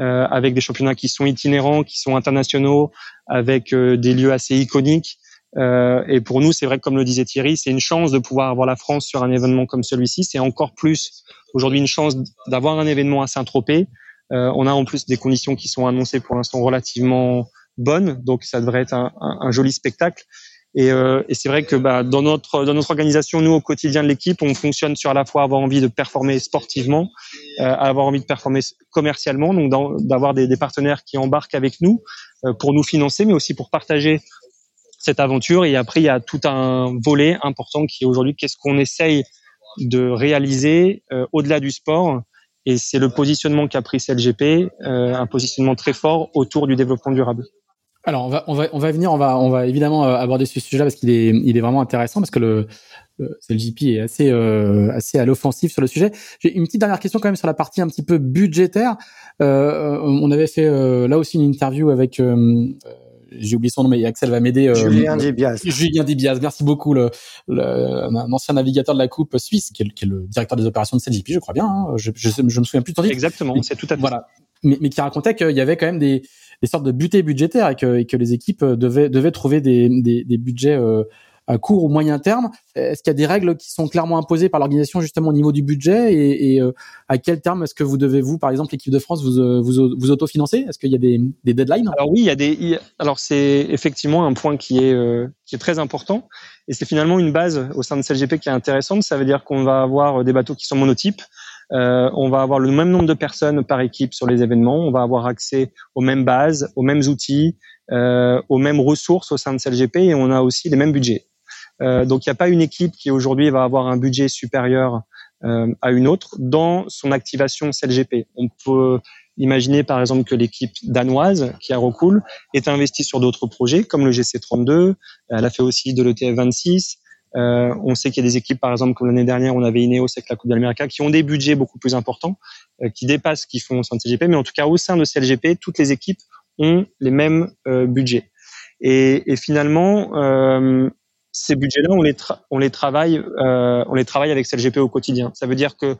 euh, avec des championnats qui sont itinérants, qui sont internationaux, avec euh, des lieux assez iconiques. Et pour nous, c'est vrai que comme le disait Thierry, c'est une chance de pouvoir avoir la France sur un événement comme celui-ci. C'est encore plus aujourd'hui une chance d'avoir un événement à Saint-Tropez. on a en plus des conditions qui sont annoncées pour l'instant relativement bonnes, donc ça devrait être un, joli spectacle. Et, euh, et c'est vrai que bah, dans notre organisation, nous au quotidien de l'équipe, on fonctionne sur à la fois avoir envie de performer sportivement, euh, avoir envie de performer commercialement, donc d'avoir des, partenaires qui embarquent avec nous euh, pour nous financer, mais aussi pour partager cette aventure. Et après, il y a tout un volet important qui est aujourd'hui qu'est-ce qu'on essaye de réaliser euh, au-delà du sport. Et c'est le positionnement qu'a pris CLGP, euh, un positionnement très fort autour du développement durable. Alors on va on va on va venir on va on va évidemment euh, aborder ce sujet-là parce qu'il est il est vraiment intéressant parce que le, CLJP est assez assez à l'offensive sur le sujet. J'ai une petite dernière question quand même sur la partie un petit peu budgétaire. On avait fait là aussi une interview avec j'ai oublié son nom, mais Axel va m'aider. Julien Dibiaz. Julien Dibiaz, merci beaucoup, le, le, un ancien navigateur de la Coupe suisse, qui est, qui est le directeur des opérations de CLJP, je crois bien. Hein. Je, je, je, me souviens plus de ton titre. Exactement, c'est tout à fait. Voilà, mais, mais qui racontait qu'il y avait quand même des, des sortes de butées budgétaires et que, et que les équipes devaient, devaient trouver des, des, des budgets euh, court ou moyen terme. Est-ce qu'il y a des règles qui sont clairement imposées par l'organisation justement au niveau du budget et, et euh, à quel terme est-ce que vous devez vous, par exemple, l'équipe de France, vous euh, vous, vous autofinancer? Est-ce qu'il y a des, des deadlines? Alors oui, il y a des. Alors c'est effectivement un point qui est euh, qui est très important et c'est finalement une base au sein de CLGP qui est intéressante. Ça veut dire qu'on va avoir des bateaux qui sont monotypes. Euh, on va avoir le même nombre de personnes par équipe sur les événements. On va avoir accès aux mêmes bases, aux mêmes outils, euh, aux mêmes ressources au sein de CLGP et on a aussi les mêmes budgets. Euh, donc il n'y a pas une équipe qui aujourd'hui va avoir un budget supérieur euh, à une autre dans son activation CLGP. On peut imaginer par exemple que l'équipe danoise qui a Recool est investie sur d'autres projets comme le GC32. Elle a fait aussi de l'ETF 26. Euh, on sait qu'il y a des équipes, par exemple, comme l'année dernière, on avait Ineos avec la Coupe d'Amérique, qui ont des budgets beaucoup plus importants, euh, qui dépassent ce qu'ils font au sein de CLGP. Mais en tout cas, au sein de CLGP, toutes les équipes ont les mêmes euh, budgets. Et, et finalement, euh, ces budgets-là, on les, travaille, euh, on les travaille avec CLGP au quotidien. Ça veut dire que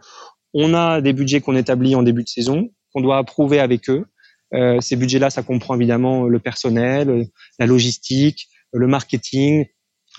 on a des budgets qu'on établit en début de saison, qu'on doit approuver avec eux. Euh, ces budgets-là, ça comprend évidemment le personnel, la logistique, le marketing,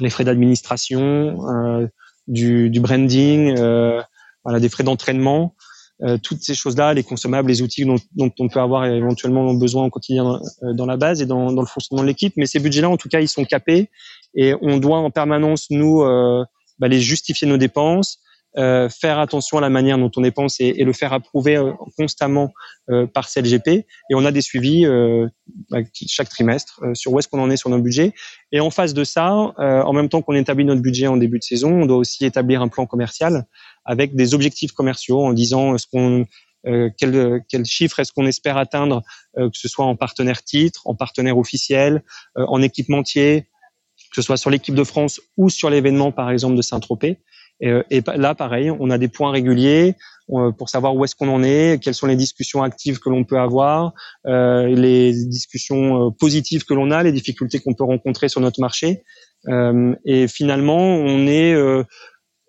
les frais d'administration, euh, du, du, branding, euh, voilà, des frais d'entraînement, euh, toutes ces choses-là, les consommables, les outils dont, dont, on peut avoir éventuellement besoin au quotidien dans, euh, dans la base et dans, dans le fonctionnement de l'équipe. Mais ces budgets-là, en tout cas, ils sont capés et on doit en permanence nous euh, bah, les justifier nos dépenses, euh, faire attention à la manière dont on dépense et, et le faire approuver euh, constamment euh, par CLGP. Et on a des suivis euh, bah, chaque trimestre sur où est-ce qu'on en est sur nos budgets. Et en face de ça, en même temps qu'on établit notre budget en début de saison, on doit aussi établir un plan commercial avec des objectifs commerciaux en disant ce qu'on euh, quel, quel, chiffre est-ce qu'on espère atteindre, euh, que ce soit en partenaire titre, en partenaire officiel, euh, en équipementier, que ce soit sur l'équipe de France ou sur l'événement par exemple de Saint-Tropez. Et, euh, là, pareil, on a des points réguliers euh, pour savoir où est-ce qu'on en est, quelles sont les discussions actives que l'on peut avoir, euh, les discussions positives que l'on a, les difficultés qu'on peut rencontrer sur notre marché. et finalement, on est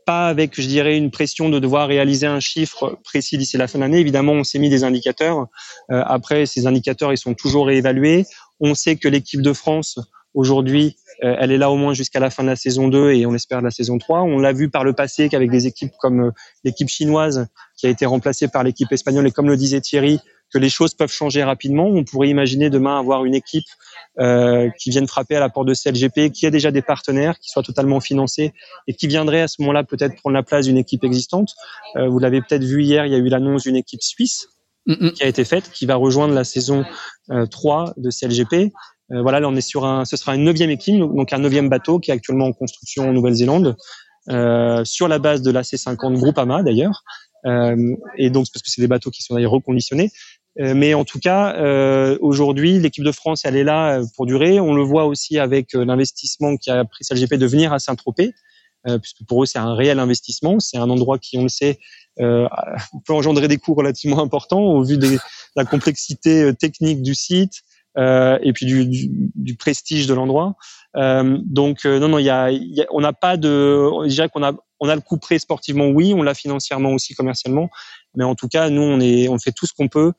pas avec, je dirais, une pression de devoir réaliser un chiffre précis d'ici la fin de l'année. Évidemment, on s'est mis des indicateurs. après, ces indicateurs, ils sont toujours réévalués. On sait que l'équipe de France aujourd'hui euh, elle est là au moins jusqu'à la fin de la saison 2 et on espère de la saison 3. On l'a vu par le passé qu'avec des équipes comme euh, l'équipe chinoise qui a été remplacée par l'équipe espagnole et comme le disait Thierry, que les choses peuvent changer rapidement. On pourrait imaginer demain avoir une équipe euh, qui vienne frapper à la porte de CLGP, qui a déjà des partenaires, qui soit totalement financés et qui viendrait à ce moment-là peut-être prendre la place d'une équipe existante. Euh, vous l'avez peut-être vu hier, il y a eu l'annonce d'une équipe suisse qui a été faite, qui va rejoindre la saison euh, 3 de CLGP. Euh, voilà, là on est sur un, ce sera une neuvième équipe, donc un neuvième bateau qui est actuellement en construction en Nouvelle-Zélande, euh, sur la base de la C50 Groupama d'ailleurs, euh, et donc parce que c'est des bateaux qui sont d'ailleurs reconditionnés. Euh, mais en tout cas, euh, aujourd'hui, l'équipe de France, elle est là pour durer. On le voit aussi avec l'investissement qui a pris CLGP de venir à Saint-Tropez, puisque pour eux c'est un réel investissement. C'est un endroit qui, on le sait, peut engendrer des coûts relativement importants au vu de la complexité technique du site, euh, et puis du, du, du prestige de l'endroit. Euh, donc euh, non, non, il y a, y a, on n'a pas de, je dirais qu'on a, on a le coup près sportivement, oui, on l'a financièrement aussi, commercialement, mais en tout cas, nous, on est, on fait tout ce qu'on peut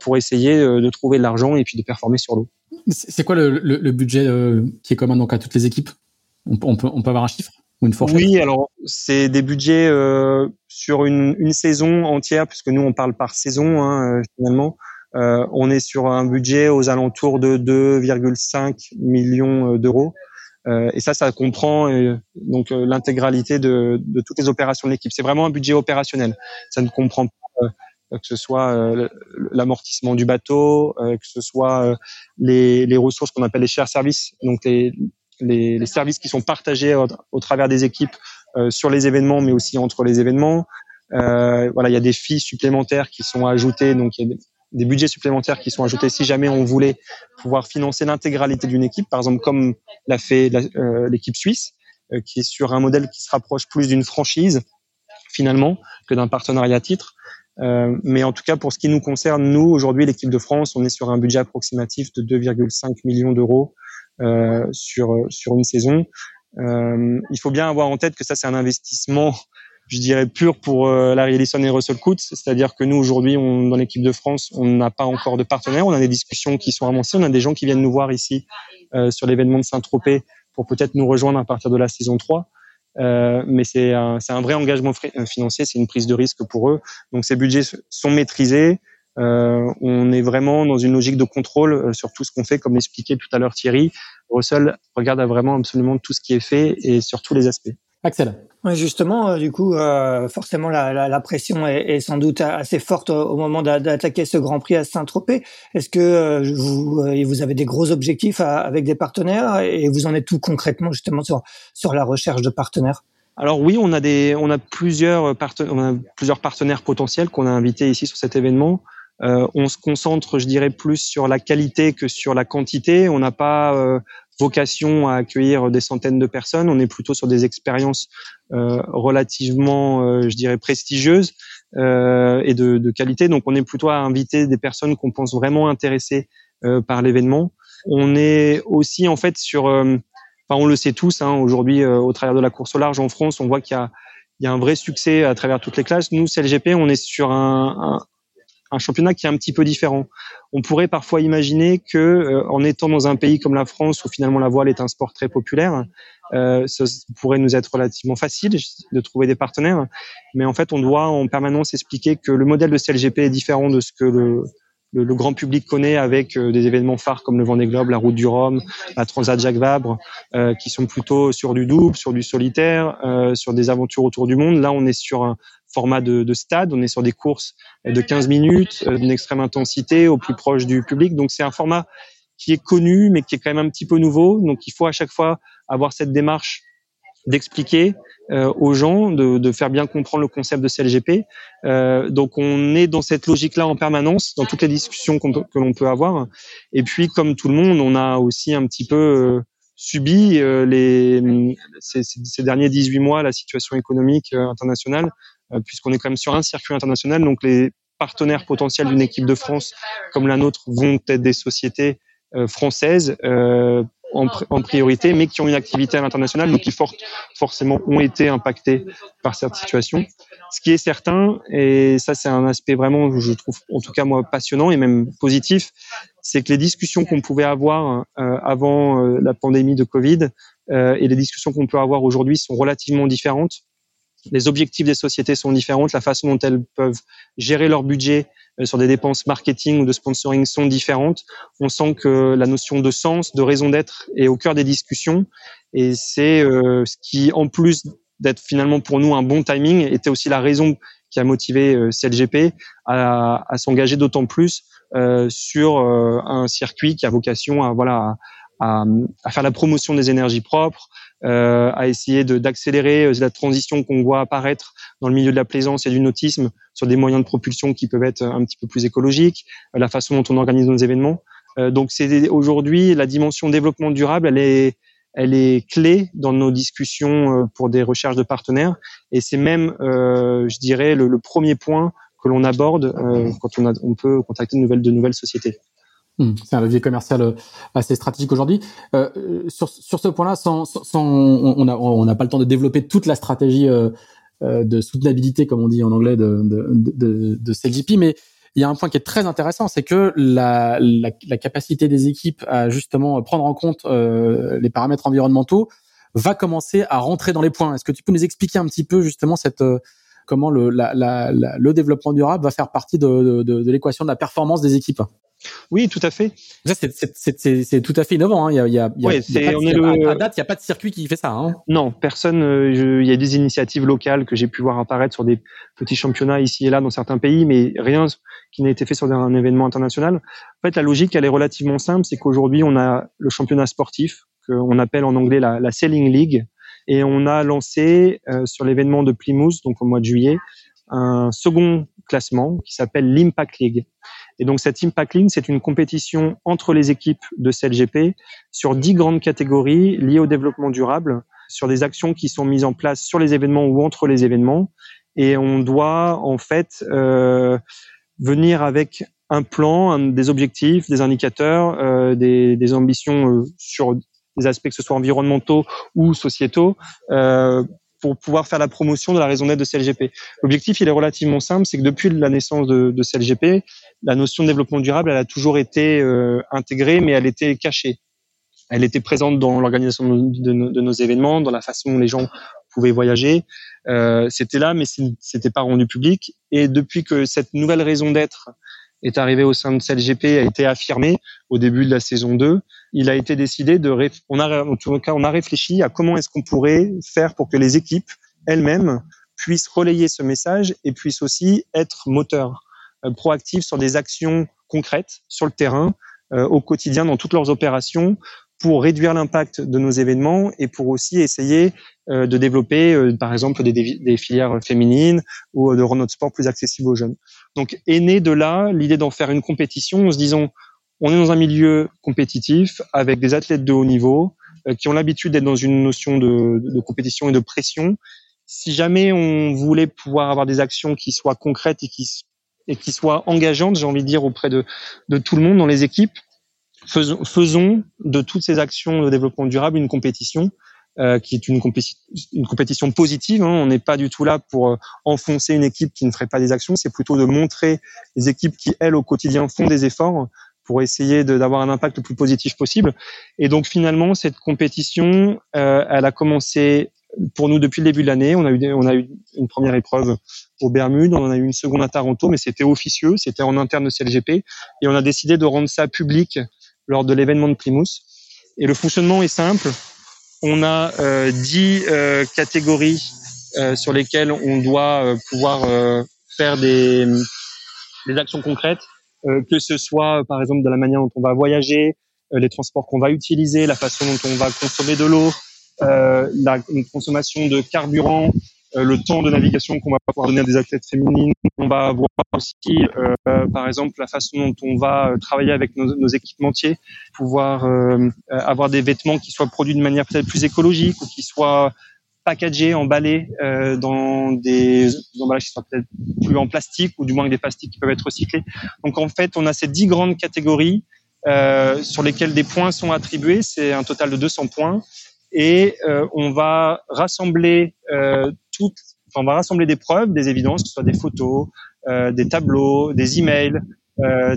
pour essayer de trouver de l'argent et puis de performer sur l'eau. C'est quoi le, le, le budget qui est commun donc à toutes les équipes? On, peut, on peut avoir un chiffre? Ou une fourchette? Oui, alors c'est des budgets euh, sur une, une, saison entière, puisque nous on parle par saison hein, finalement. Euh, on est sur un budget aux alentours de 2,5 millions d'euros. Euh, et ça, ça comprend euh, donc l'intégralité de, de, toutes les opérations de l'équipe. C'est vraiment un budget opérationnel. Ça ne comprend pas que ce soit l'amortissement du bateau, que ce soit les, les ressources qu'on appelle les chers services, donc les, les, les, services qui sont partagés au, travers des équipes euh, sur les événements, mais aussi entre les événements. Euh, voilà, il y a des filles supplémentaires qui sont ajoutées, donc il y a des, budgets supplémentaires qui sont ajoutés si jamais on voulait pouvoir financer l'intégralité d'une équipe, par exemple comme l'a fait euh, l'équipe suisse, euh, qui est sur un modèle qui se rapproche plus d'une franchise finalement que d'un partenariat titre. Euh, mais en tout cas, pour ce qui nous concerne, nous, aujourd'hui, l'équipe de France, on est sur un budget approximatif de 2,5 millions d'euros euh, sur sur une saison. Euh, il faut bien avoir en tête que ça c'est un investissement je dirais pur pour euh, Larry Ellison et Russell Coates, c'est-à-dire que nous aujourd'hui, on, dans l'équipe de France, on n'a pas encore de partenaires, on a des discussions qui sont avancées, on a des gens qui viennent nous voir ici euh, sur l'événement de Saint-Tropez pour peut-être nous rejoindre à partir de la saison 3. Euh, mais c'est un, un vrai engagement financier, c'est une prise de risque pour eux. Donc ces budgets sont maîtrisés. Euh, on est vraiment dans une logique de contrôle euh, sur tout ce qu'on fait, comme l'expliquait tout à l'heure Thierry. Russell regarde vraiment absolument tout ce qui est fait et sur tous les aspects. Axel. Oui, justement, euh, du coup, forcément, la, pression est, sans doute assez forte au moment d'attaquer ce Grand Prix à Saint-Tropez. Est-ce que vous, vous avez des gros objectifs avec des partenaires et vous en êtes tout concrètement justement sur, sur la recherche de partenaires? Alors oui, on a des, on a plusieurs partenaires, on a plusieurs partenaires potentiels qu'on a invités ici sur cet événement. Euh, on se concentre, je dirais, plus sur la qualité que sur la quantité. On n'a pas euh, vocation à accueillir des centaines de personnes. On est plutôt sur des expériences euh, relativement, je dirais, prestigieuses et de, de, qualité. Donc, on est plutôt à inviter des personnes qu'on pense vraiment intéressées par l'événement. On est aussi en fait sur, enfin, on le sait tous, hein, aujourd'hui, au travers de la course au large en France, on voit qu'il y a il y a un vrai succès à travers toutes les classes. Nous, CLGP, on est sur un championnat qui est un petit peu différent. On pourrait parfois imaginer que, euh, en étant dans un pays comme la France, où finalement la voile est un sport très populaire, euh, ça pourrait nous être relativement facile de trouver des partenaires. Mais en fait, on doit en permanence expliquer que le modèle de CLGP est différent de ce que le, le, grand public connaît avec euh, des événements phares comme le Vendée Globe, la Route du Rhum, la Transat Jacques Vabre, euh, qui sont plutôt sur du double, sur du solitaire, euh, sur des aventures autour du monde. Là, on est sur un format de, de stade, on est sur des courses de 15 minutes, d'une extrême intensité, au plus proche du public. Donc, c'est un format qui est connu, mais qui est quand même un petit peu nouveau. Donc, il faut à chaque fois avoir cette démarche d'expliquer euh, aux gens, de, de, faire bien comprendre le concept de CLGP. Euh, donc on est dans cette logique-là en permanence, dans toutes les discussions que l'on peut avoir. Et puis comme tout le monde, on a aussi un petit peu euh, subi euh, les, ces, ces, derniers 18 mois la situation économique euh, internationale, puisqu'on est quand même sur un circuit international. Donc les partenaires potentiels d'une équipe de France comme la nôtre vont être des sociétés françaises en, en, priorité, mais qui ont une activité à l'international, donc qui forcément ont été impactés par cette situation. Ce qui est certain, et ça c'est un aspect vraiment, je trouve en tout cas moi passionnant et même positif, c'est que les discussions qu'on pouvait avoir euh, avant euh, la pandémie de Covid euh, et les discussions qu'on peut avoir aujourd'hui sont relativement différentes. Les objectifs des sociétés sont différentes, la façon dont elles peuvent gérer leur budget euh, sur des dépenses marketing ou de sponsoring sont différentes. On sent que la notion de sens, de raison d'être est au cœur des discussions et c'est euh, ce qui, en plus d'être finalement pour nous un bon timing, était aussi la raison qui a motivé euh, CLGP à, s'engager d'autant plus sur un circuit qui a vocation à voilà à, faire la promotion des énergies propres, à essayer d'accélérer euh, la transition qu'on voit apparaître dans le milieu de la plaisance et du nautisme sur des moyens de propulsion qui peuvent être un petit peu plus écologiques, euh, la façon dont on organise nos événements. donc c'est aujourd'hui la dimension développement durable, elle est elle est clé dans nos discussions pour des recherches de partenaires et c'est même, euh, je dirais, le, le, premier point que l'on aborde euh, quand on, a, on peut contacter de nouvelles, de nouvelles sociétés. Hmm, c'est un levier commercial euh, assez stratégique aujourd'hui. Euh, sur, sur ce point-là, sans, sans, on n'a on a pas le temps de développer toute la stratégie euh, euh de soutenabilité, comme on dit en anglais, de, de, de, de CGP, mais il y a un point qui est très intéressant, c'est que la, la, la, capacité des équipes à justement prendre en compte euh, les paramètres environnementaux va commencer à rentrer dans les points. Est-ce que tu peux nous expliquer un petit peu justement cette comment le, le développement durable va faire partie de, de l'équation de la performance des équipes? Oui, tout à fait. c'est tout à fait innovant. Hein. Il y a, il y a, il y a, il y a le... à, date, il n'y a pas de circuit qui fait ça. Hein. Non, personne. Euh, il y a des initiatives locales que j'ai pu voir apparaître sur des petits championnats ici et là dans certains pays, mais rien qui n'a été fait sur un événement international. En fait, la logique, elle est relativement simple. C'est qu'aujourd'hui, on a le championnat sportif qu'on appelle en anglais la, la Selling League, et on a lancé euh, sur l'événement de Plymouth, donc au mois de juillet, un second classement qui s'appelle l'Impact League. Et donc cette Impact League, c'est une compétition entre les équipes de CLGP sur dix grandes catégories liées au développement durable, sur des actions qui sont mises en place sur les événements ou entre les événements. Et on doit en fait euh, venir avec un plan, des objectifs, des indicateurs, euh, des, ambitions euh, sur des aspects que ce soit environnementaux ou sociétaux pour pouvoir faire la promotion de la raison d'être de CLGP. L'objectif, il est relativement simple, c'est que depuis la naissance de, CLGP, la notion de développement durable, elle a toujours été euh, intégrée, mais elle était cachée. Elle était présente dans l'organisation de, de, nos événements, dans la façon dont les gens pouvaient voyager. Euh, c'était là, mais c'était pas rendu public. Et depuis que cette nouvelle raison d'être est arrivée au sein de CLGP, a été affirmée au début de la saison 2, il a été décidé de, on a, en tout cas, on a réfléchi à comment est-ce qu'on pourrait faire pour que les équipes elles-mêmes puissent relayer ce message et puissent aussi être moteurs, euh, proactifs sur des actions concrètes sur le terrain, euh, au quotidien, dans toutes leurs opérations, pour réduire l'impact de nos événements et pour aussi essayer euh, de développer, euh, par exemple, des, des, filières féminines ou de rendre notre sport plus accessible aux jeunes. Donc, est née de là l'idée d'en faire une compétition en se disant, on est dans un milieu compétitif avec des athlètes de haut niveau euh, qui ont l'habitude d'être dans une notion de, de, compétition et de pression. Si jamais on voulait pouvoir avoir des actions qui soient concrètes et qui, et qui soient engageantes, j'ai envie de dire, auprès de, de tout le monde dans les équipes, faisons, faisons de toutes ces actions de développement durable une compétition euh, qui est une, une compétition positive. Hein. On n'est pas du tout là pour euh, enfoncer une équipe qui ne ferait pas des actions. C'est plutôt de montrer les équipes qui, elles, au quotidien, font des efforts pour essayer d'avoir un impact le plus positif possible. Et donc finalement, cette compétition, euh, elle a commencé pour nous depuis le début de l'année. On a eu on a eu une première épreuve au Bermudes, on en a eu une seconde à Taranto, mais c'était officieux, c'était en interne de CLGP, et on a décidé de rendre ça public lors de l'événement de Plymouth. Et le fonctionnement est simple. On a euh, dix euh, catégories euh, sur lesquelles on doit pouvoir faire des, actions concrètes que ce soit par exemple de la manière dont on va voyager, euh, les transports qu'on va utiliser, la façon dont on va consommer de l'eau, euh, la consommation de carburant, le temps de navigation qu'on va pouvoir donner à des athlètes féminines. On va avoir aussi, euh, par exemple, la façon dont on va travailler avec nos, nos équipementiers, pouvoir euh, avoir des vêtements qui soient produits de manière peut-être plus écologique ou qui soient packagés, emballés euh, dans des emballages qui sont peut-être plus en plastique ou du moins avec des plastiques qui peuvent être recyclés. Donc en fait, on a ces dix grandes catégories euh, sur lesquelles des points sont attribués. C'est un total de 200 points et euh, on va rassembler toutes, on va rassembler des preuves, des évidences, que ce soit des photos, des tableaux, des emails,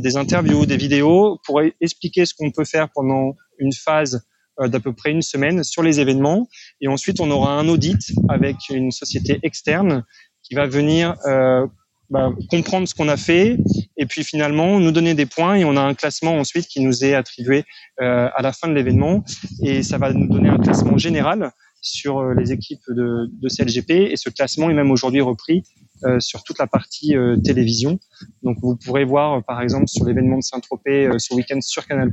des interviews, des vidéos, pour expliquer ce qu'on peut faire pendant une phase d'à peu près une semaine sur les événements. Et ensuite, on aura un audit avec une société externe qui va venir euh, bah, comprendre ce qu'on a fait et puis finalement nous donner des points et on a un classement ensuite qui nous est attribué euh, à la fin de l'événement et ça va nous donner un classement général sur euh, les équipes de, de CLGP et ce classement est même aujourd'hui repris euh, sur toute la partie euh, télévision. Donc vous pourrez voir par exemple sur l'événement de Saint-Tropez ce week-end sur Canal+,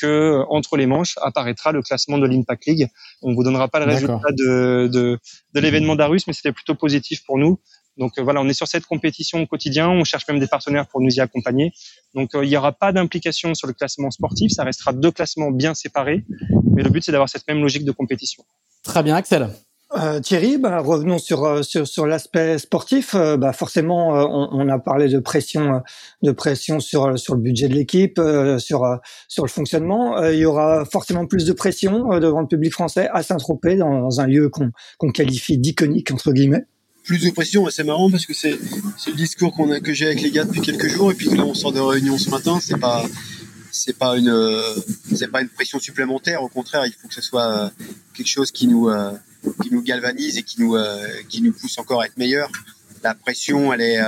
que entre les manches apparaîtra le classement de l'Impact League. On vous donnera pas le résultat de, de, de l'événement d'Arus, mais c'était plutôt positif pour nous. Donc voilà, on est sur cette compétition au quotidien, on cherche même des partenaires pour nous y accompagner. Donc il n'y aura pas d'implication sur le classement sportif, ça restera deux classements bien séparés, mais le but c'est d'avoir cette même logique de compétition. Très bien, Axel. Euh, Thierry, bah, revenons sur euh, sur, sur l'aspect sportif. Euh, bah, forcément, on, on, a parlé de pression, de pression sur sur le budget de l'équipe, sur sur le fonctionnement. il y aura forcément plus de pression devant le public français à Saint-Tropez, dans, dans, un lieu qu'on qu'on qualifie d'iconique entre guillemets. Plus de pression, c'est marrant parce que c'est c'est le discours qu'on a que j'ai avec les gars depuis quelques jours et puis là on sort de réunion ce matin. C'est pas c'est pas une c'est pas une pression supplémentaire. Au contraire, il faut que ce soit quelque chose qui nous qui nous galvanise et qui nous qui nous pousse encore à être meilleurs. La pression, elle est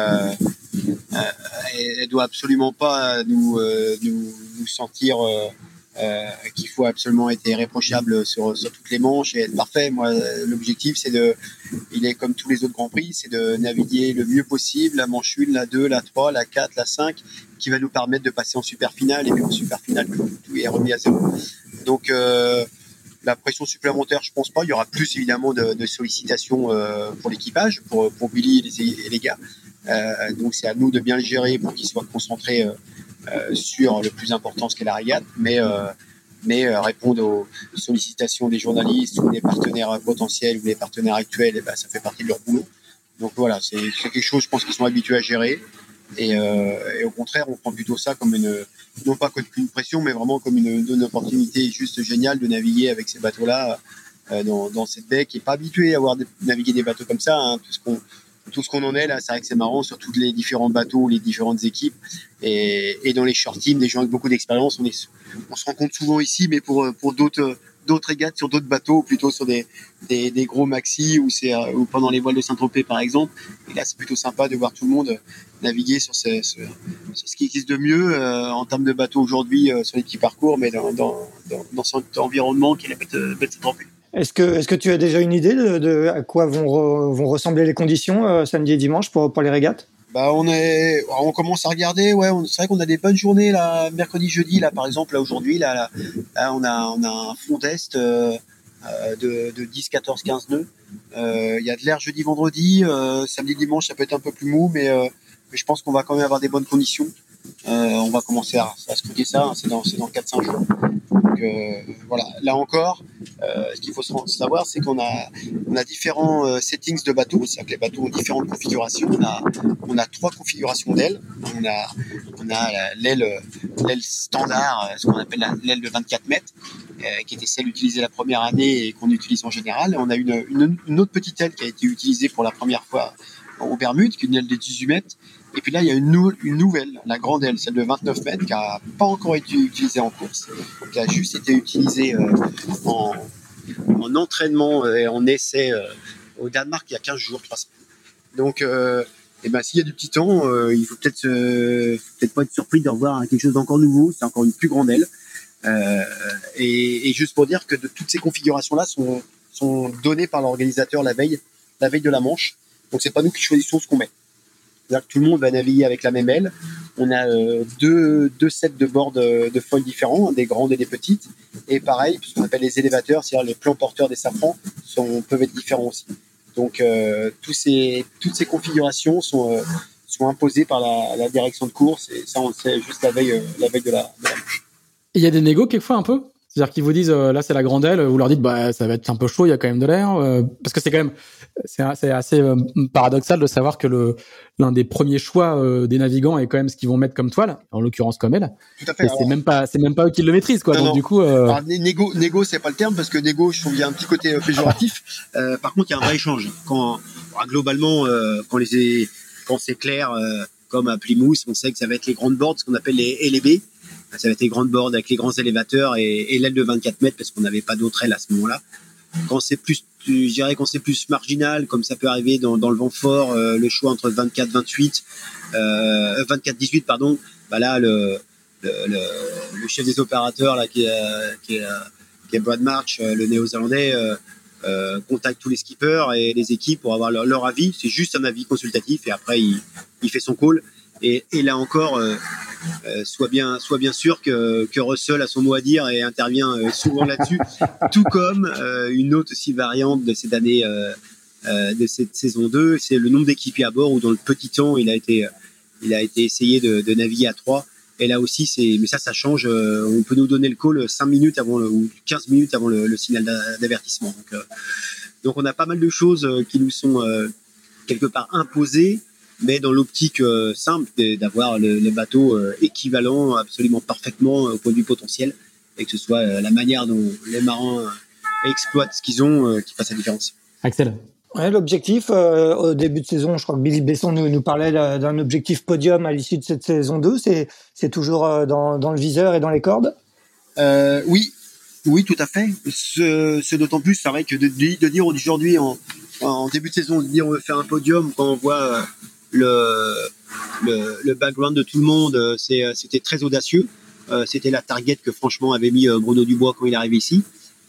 elle, doit absolument pas nous nous, sentir euh, qu'il faut absolument être irréprochable sur, sur toutes les manches et être parfait. Moi, l'objectif, c'est de, il est comme tous les autres grands prix, c'est de naviguer le mieux possible la manche 1, la 2, la 3, la 4, la 5, qui va nous permettre de passer en super finale et puis en super finale, tout est remis à zéro. Donc, euh, la pression supplémentaire, je pense pas. Il y aura plus évidemment de, de sollicitations euh, pour l'équipage, pour, pour Billy et les, et les gars. Euh, donc c'est à nous de bien le gérer pour qu'ils soient concentrés euh, euh, sur le plus important, ce qu'est la régate, mais mais répondre aux sollicitations des journalistes ou des partenaires potentiels ou des partenaires actuels, eh ben, ça fait partie de leur boulot. Donc voilà, c'est quelque chose, je pense qu'ils sont habitués à gérer. Et, au contraire, on prend plutôt ça comme une, non pas comme une pression, mais vraiment comme une, opportunité juste géniale de naviguer avec ces bateaux-là dans, cette baie qui n'est pas habitué à avoir naviguer des bateaux comme ça. Hein, tout ce qu'on tout ce qu'on en est là, c'est vrai que c'est marrant sur tous les différents bateaux, les différentes équipes et, et dans les short teams, des gens avec beaucoup d'expérience. On, est, on se rencontre souvent ici, mais pour pour d'autres d'autres régates sur d'autres bateaux, plutôt sur des, des, des gros maxi ou c'est ou pendant les voiles de Saint-Tropez par exemple. Et là, c'est plutôt sympa de voir tout le monde naviguer sur ce, ce, ce qui existe de mieux euh, en termes de bateaux aujourd'hui euh, sur les petits parcours, mais dans, dans, dans, dans cet environnement qui est la bête, bête Saint-Tropez. Est-ce que, est-ce que tu as déjà une idée de, à quoi vont, vont ressembler les conditions euh, samedi et dimanche pour, pour les régates? Bah on est, on commence à regarder. Ouais, c'est vrai qu'on a des bonnes journées là, mercredi, jeudi là, par exemple là aujourd'hui là, là, on a on a un fond d'est euh, de, de 10, 14, 15 nœuds. Il euh, y a de l'air jeudi, vendredi, euh, samedi, dimanche, ça peut être un peu plus mou, euh, mais je pense qu'on va quand même avoir des bonnes conditions. On va commencer à, à ça. Hein, c'est dans c'est dans 4-5 jours. Euh, voilà, là encore, euh, ce qu'il faut savoir, c'est qu'on a, différents euh, settings de bateaux, c'est-à-dire que les bateaux ont différentes configurations. On a, trois configurations d'ailes. On a, l'aile, standard, ce qu'on appelle l'aile de 24 mètres, qui était celle utilisée la première année et qu'on utilise en général. On a une, une, autre petite aile qui a été utilisée pour la première fois au Bermudes, qui est une aile de 18 mètres, et puis là, il y a une, nou une nouvelle, la grande aile, celle de 29 mètres, qui n'a pas encore été utilisée en course, qui a juste été utilisée euh, en, en, entraînement et en essai euh, au Danemark il y a 15 jours, 3 semaines. Donc, euh, et ben, s'il y a du petit temps, euh, il faut peut-être peut-être pas être surpris de revoir quelque chose d'encore nouveau. C'est encore une plus grande aile. Euh, et, et, juste pour dire que de, toutes ces configurations-là sont, sont données par l'organisateur la veille, la veille de la manche. Donc c'est pas nous qui choisissons ce qu'on met. C'est-à-dire que tout le monde va naviguer avec la même aile. On a euh, deux, deux sets de bords de, de foils différents, des grandes et des petites. Et pareil, ce qu'on appelle les élévateurs, c'est-à-dire les plans porteurs des safrans, sont, peuvent être différents aussi. Donc euh, tous ces, toutes ces configurations sont, euh, sont imposées par la, la, direction de course. Et ça, on le sait juste la veille, euh, la veille de la, de la. Il y a des négos quelquefois un peu? C'est-à-dire qu'ils vous disent euh, là c'est la grande aile, vous leur dites bah ça va être un peu chaud, il y a quand même de l'air, euh, parce que c'est quand même c'est assez, euh, paradoxal de savoir que le l'un des premiers choix euh, des navigants est quand même ce qu'ils vont mettre comme toile, en l'occurrence comme elle. Tout à fait. C'est même pas c'est même pas eux qui le maîtrisent quoi. Non, donc non. du coup. Euh... Alors, négo négo c'est pas le terme parce que négo je trouve il y a un petit côté péjoratif. par contre il y a un vrai échange. Quand globalement quand les quand c'est clair comme à Plymouth on sait que ça va être les grandes boards ce qu'on appelle les L et B ça va être les grandes boards avec les grands élévateurs et, et l'aile de 24 mètres parce qu'on n'avait pas d'autre aile à ce moment-là. Quand c'est plus, je dirais quand c'est plus marginal, comme ça peut arriver dans, dans le vent fort, euh, le choix entre 24 28, euh, 24 18 pardon, bah là le, le, le, le chef des opérateurs là qui est, qui est, qui est Brad March, le néo-zélandais. Euh, euh, contacte tous les skippers et les équipes pour avoir leur, leur avis. C'est juste un avis consultatif et après il, il fait son call. Et, et là encore, euh, euh, sois bien, sois bien sûr que, que Russell a son mot à dire et intervient euh, souvent là-dessus, tout comme euh, une autre aussi variante de cette année, euh, de cette saison 2, c'est le nombre d'équipiers à bord où dans le petit temps il a été, il a été essayé de, de naviguer à 3 et là aussi, c'est, mais ça, ça change. on peut nous donner le call 5 minutes avant le, ou 15 minutes avant le, le signal d'avertissement. Donc, donc, on a pas mal de choses qui nous sont quelque part imposées mais dans l'optique euh, simple d'avoir le, le, bateau euh, équivalent absolument parfaitement au point de vue potentiel et que ce soit euh, la manière dont les marins exploitent ce qu'ils ont qui fasse la différence. Axel L'objectif, euh, au début de saison, je crois que Billy Besson nous, nous parlait d'un objectif podium à l'issue de cette saison 2. C'est toujours euh, dans, dans, le viseur et dans les cordes? Euh, Oui, oui, tout à fait. Ce, d'autant plus, c'est vrai que de, de dire aujourd'hui, en, en, début de saison, de dire on veut faire un podium quand on voit le, le, le background de tout le monde, c'était très audacieux. c'était la target que franchement avait mis Bruno Dubois quand il est arrivé ici.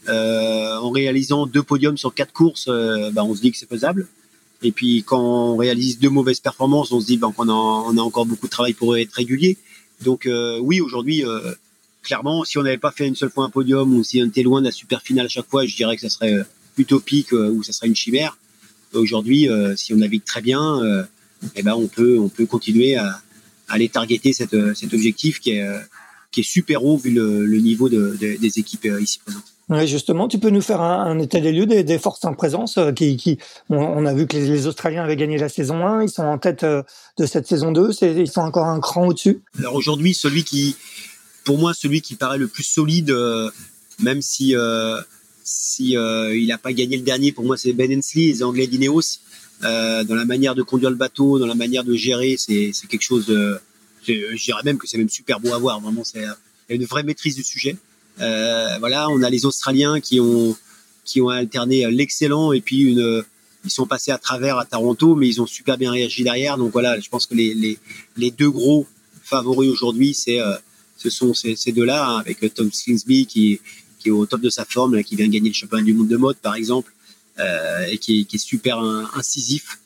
Euh, en réalisant deux podiums sur quatre courses, euh, bah, on se dit que c'est faisable. Et puis quand on réalise deux mauvaises performances, on se dit bah, qu'on a, on a encore beaucoup de travail pour être régulier. Donc euh, oui, aujourd'hui, clairement, si on n'avait pas fait une seule fois un podium ou si on était loin de la super finale à chaque fois, je dirais que ça serait utopique ou ça serait une chimère. Aujourd'hui, si on navigue très bien, eh ben on peut on peut continuer à, aller targeter cet objectif qui est qui est super haut vu le, niveau de, des équipes ici présentes. Oui, justement, tu peux nous faire un, état des lieux des, forces en présence euh, qui, qui on, a vu que les, Australiens avaient gagné la saison 1, ils sont en tête euh, de cette saison 2, ils sont encore un cran au-dessus. Alors aujourd'hui, celui qui, pour moi, celui qui paraît le plus solide, euh, même si si il n'a pas gagné le dernier, pour moi, c'est Ben Hensley, les Anglais d'Ineos. Dans la manière de conduire le bateau, dans la manière de gérer, c'est quelque chose. je dirais même que c'est même super beau à voir. Vraiment, c'est une vraie maîtrise du sujet. Euh, voilà, on a les Australiens qui ont qui ont alterné l'excellent et puis une ils sont passés à travers à Toronto, mais ils ont super bien réagi derrière. Donc voilà, je pense que les, les, les deux gros favoris aujourd'hui, c'est euh, ce sont ces, ces deux-là, avec Tom Slingsby qui, qui est au top de sa forme, qui vient gagner le championnat du monde de mode par exemple, euh, et qui, est super incisif.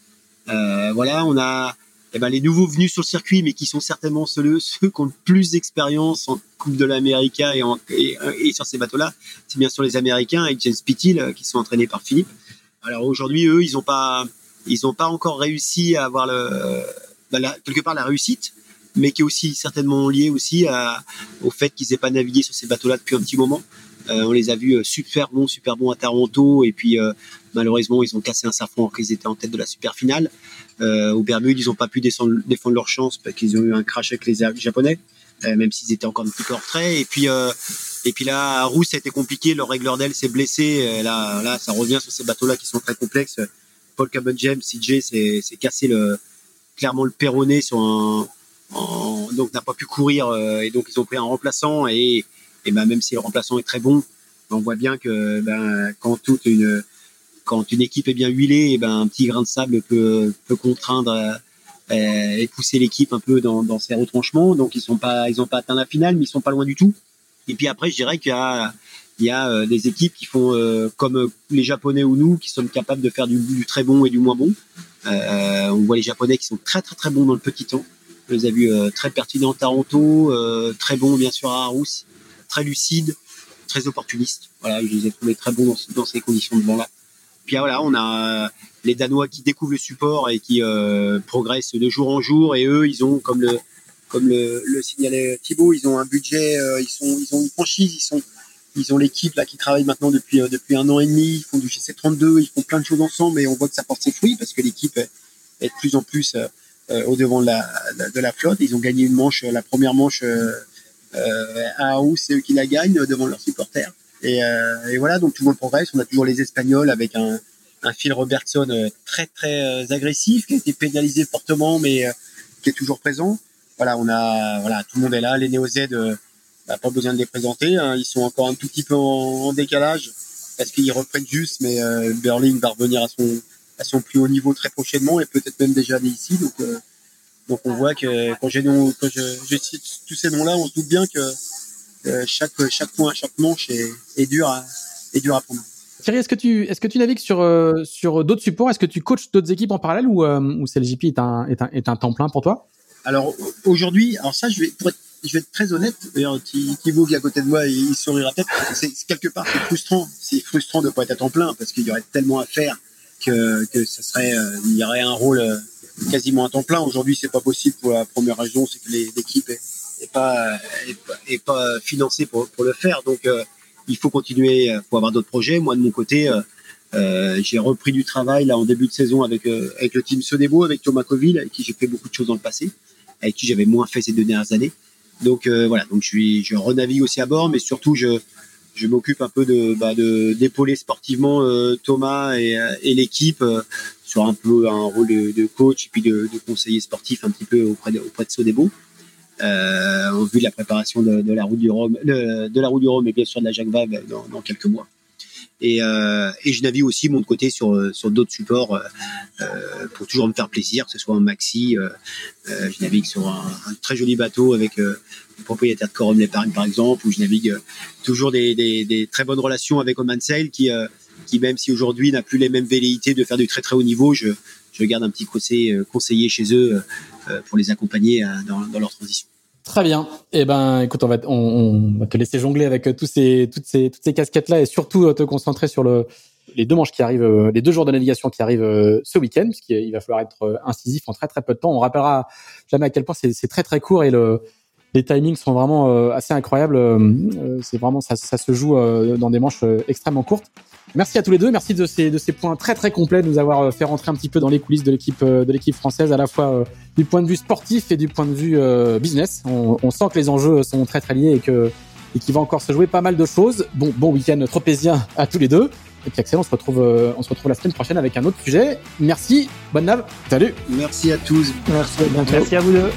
Euh, voilà, on a eh ben, les nouveaux venus sur le circuit, mais qui sont certainement ceux, qui ont le plus d'expérience en Coupe de l'Amérique et, et, sur ces bateaux-là, c'est bien sûr les Américains avec James Pittil euh, qui sont entraînés par Philippe. Alors aujourd'hui, eux, ils n'ont pas, encore réussi à avoir bah, quelque part la réussite, mais qui est aussi certainement lié aussi au fait qu'ils n'aient pas navigué sur ces bateaux-là depuis un petit moment. Euh, on les a vus euh, super bons, super bons à Toronto, et puis euh, malheureusement ils ont cassé un safran alors qu'ils étaient en tête de la super finale. Euh, au Bermudes, ils n'ont pas pu défendre leur chance parce qu'ils ont eu un crash avec les Japonais, même s'ils étaient encore un petit peu en retrait. Et puis et puis là, à Rousse, ça a été compliqué. Leur régleur d'aile s'est blessé. Là, là, ça revient sur ces bateaux-là qui sont très complexes. Paul Cabot James, CJ, s'est cassé le, clairement le péroné sur un, donc n'a pas pu courir et donc ils ont pris un remplaçant et et ben même si le remplaçant est très bon, on voit bien que ben, quand toute une quand une équipe est bien huilée, ben un petit grain de sable peut peut contraindre euh, et pousser l'équipe un peu dans, dans ses retranchements. Donc ils sont pas ils ont pas atteint la finale, mais ils sont pas loin du tout. Et puis après, je dirais qu'il y a il y a euh, des équipes qui font euh, comme les Japonais ou nous, qui sont capables de faire du, du très bon et du moins bon. Euh, on voit les Japonais qui sont très très très bons dans le petit temps. Je les ai vus très pertinents à Toronto, très bons bien sûr à Aarhus très lucide, très opportuniste. Voilà, je les ai trouvés très bons dans, ces conditions de vent-là. Puis voilà, on a euh, les Danois qui découvrent le support et qui euh, progressent de jour en jour. Et eux, ils ont, comme le, comme le, signalait Thibaut, ils ont un budget, euh, ils sont, ils ont une franchise, ils sont, ils ont l'équipe là qui travaille maintenant depuis depuis un an et demi. Ils font du GC32, ils font plein de choses ensemble et on voit que ça porte ses fruits parce que l'équipe est, de plus en plus au devant de la, de la flotte. Ils ont gagné une manche, la première manche à où c'est eux qui la gagnent devant leurs supporters. Et, euh, et, voilà, donc tout le monde progresse. On a toujours les Espagnols avec un, un Phil Robertson euh, très très agressif qui a été pénalisé fortement, mais qui est toujours présent. Voilà, on a voilà, tout le monde est là. Les Néo Z, bah, pas besoin de les présenter. Hein. Ils sont encore un tout petit peu en, décalage parce qu'ils reprennent juste, mais euh, Berling va revenir à son à son plus haut niveau très prochainement et peut-être même déjà né ici. Donc donc on voit que quand, quand je, je, cite tous ces noms-là, on se doute bien que chaque chaque point, chaque manche est, est dur à est dur à prendre. Thierry, est-ce que tu est-ce que tu navigues sur euh, sur d'autres supports? Est-ce que tu coaches d'autres équipes en parallèle ou euh, ou CLJP est un, est un est un temps plein pour toi? Alors aujourd'hui, alors ça je vais pour être, je vais être très honnête. D'ailleurs, Thibaut qui est à côté de moi, il, il sourira peut-être. C'est quelque part c'est frustrant. C'est frustrant de pas être à temps plein parce qu'il y aurait tellement à faire que que ça serait euh, il y aurait un rôle euh, quasiment à temps plein. Aujourd'hui, c'est pas possible pour la première raison, c'est que l'équipe est, pas, est, pas financée pour, pour le faire. Donc, euh, il faut continuer, il faut avoir d'autres projets. Moi, de mon côté, euh, euh j'ai repris du travail là en début de saison avec euh, avec le team Sodebo, avec Thomas Coville, avec qui j'ai fait beaucoup de choses dans le passé, avec qui j'avais moins fait ces deux dernières années. Donc voilà, donc je suis, je aussi à bord, mais surtout je je m'occupe un peu de bah, d'épauler sportivement Thomas et, et l'équipe sur un peu un rôle de, coach et puis de, conseiller sportif un petit peu auprès de, auprès de Sodebo. Euh, au vu de la préparation de, la route du Rhum, de, la route du Rhum et bien sûr de la Jacques Vabre dans quelques mois. Et, euh, et, je navigue aussi mon côté sur sur d'autres supports euh, pour toujours me faire plaisir, que ce soit en maxi. Euh, euh je navigue sur un, un, très joli bateau avec euh, le propriétaire de Corum l'épargne par exemple, où je navigue toujours des, très bonnes relations avec Oman Sail qui même si aujourd'hui n'a plus les mêmes velléités de faire du très très haut niveau, je, je garde un petit conseil, conseiller chez eux pour les accompagner dans leur transition. Très bien. Eh ben, écoute, on va, on, te laisser jongler avec euh, tous ces, toutes ces, toutes ces casquettes-là et surtout euh, te concentrer sur le, les deux manches qui arrivent, euh, les deux jours de navigation qui arrivent ce week-end, puisqu'il va falloir être incisif en très très peu de temps. On rappellera jamais à quel point c'est très très court et le, les timings sont vraiment assez incroyables. c'est vraiment ça, ça se joue dans des manches extrêmement courtes. Merci à tous les deux. Merci de ces, de ces points très très complets de nous avoir euh, fait rentrer un petit peu dans les coulisses de l'équipe euh, de l'équipe française, à la fois euh, du point de vue sportif et du point de vue business. On, on, sent que les enjeux sont très très liés et que et qu'il va encore se jouer pas mal de choses. Bon bon week-end tropézien à tous les deux. Et puis excellent, on se retrouve on se retrouve la semaine prochaine avec un autre sujet. Merci, bonne nav, salut. Merci à tous. Merci, à Merci à vous deux.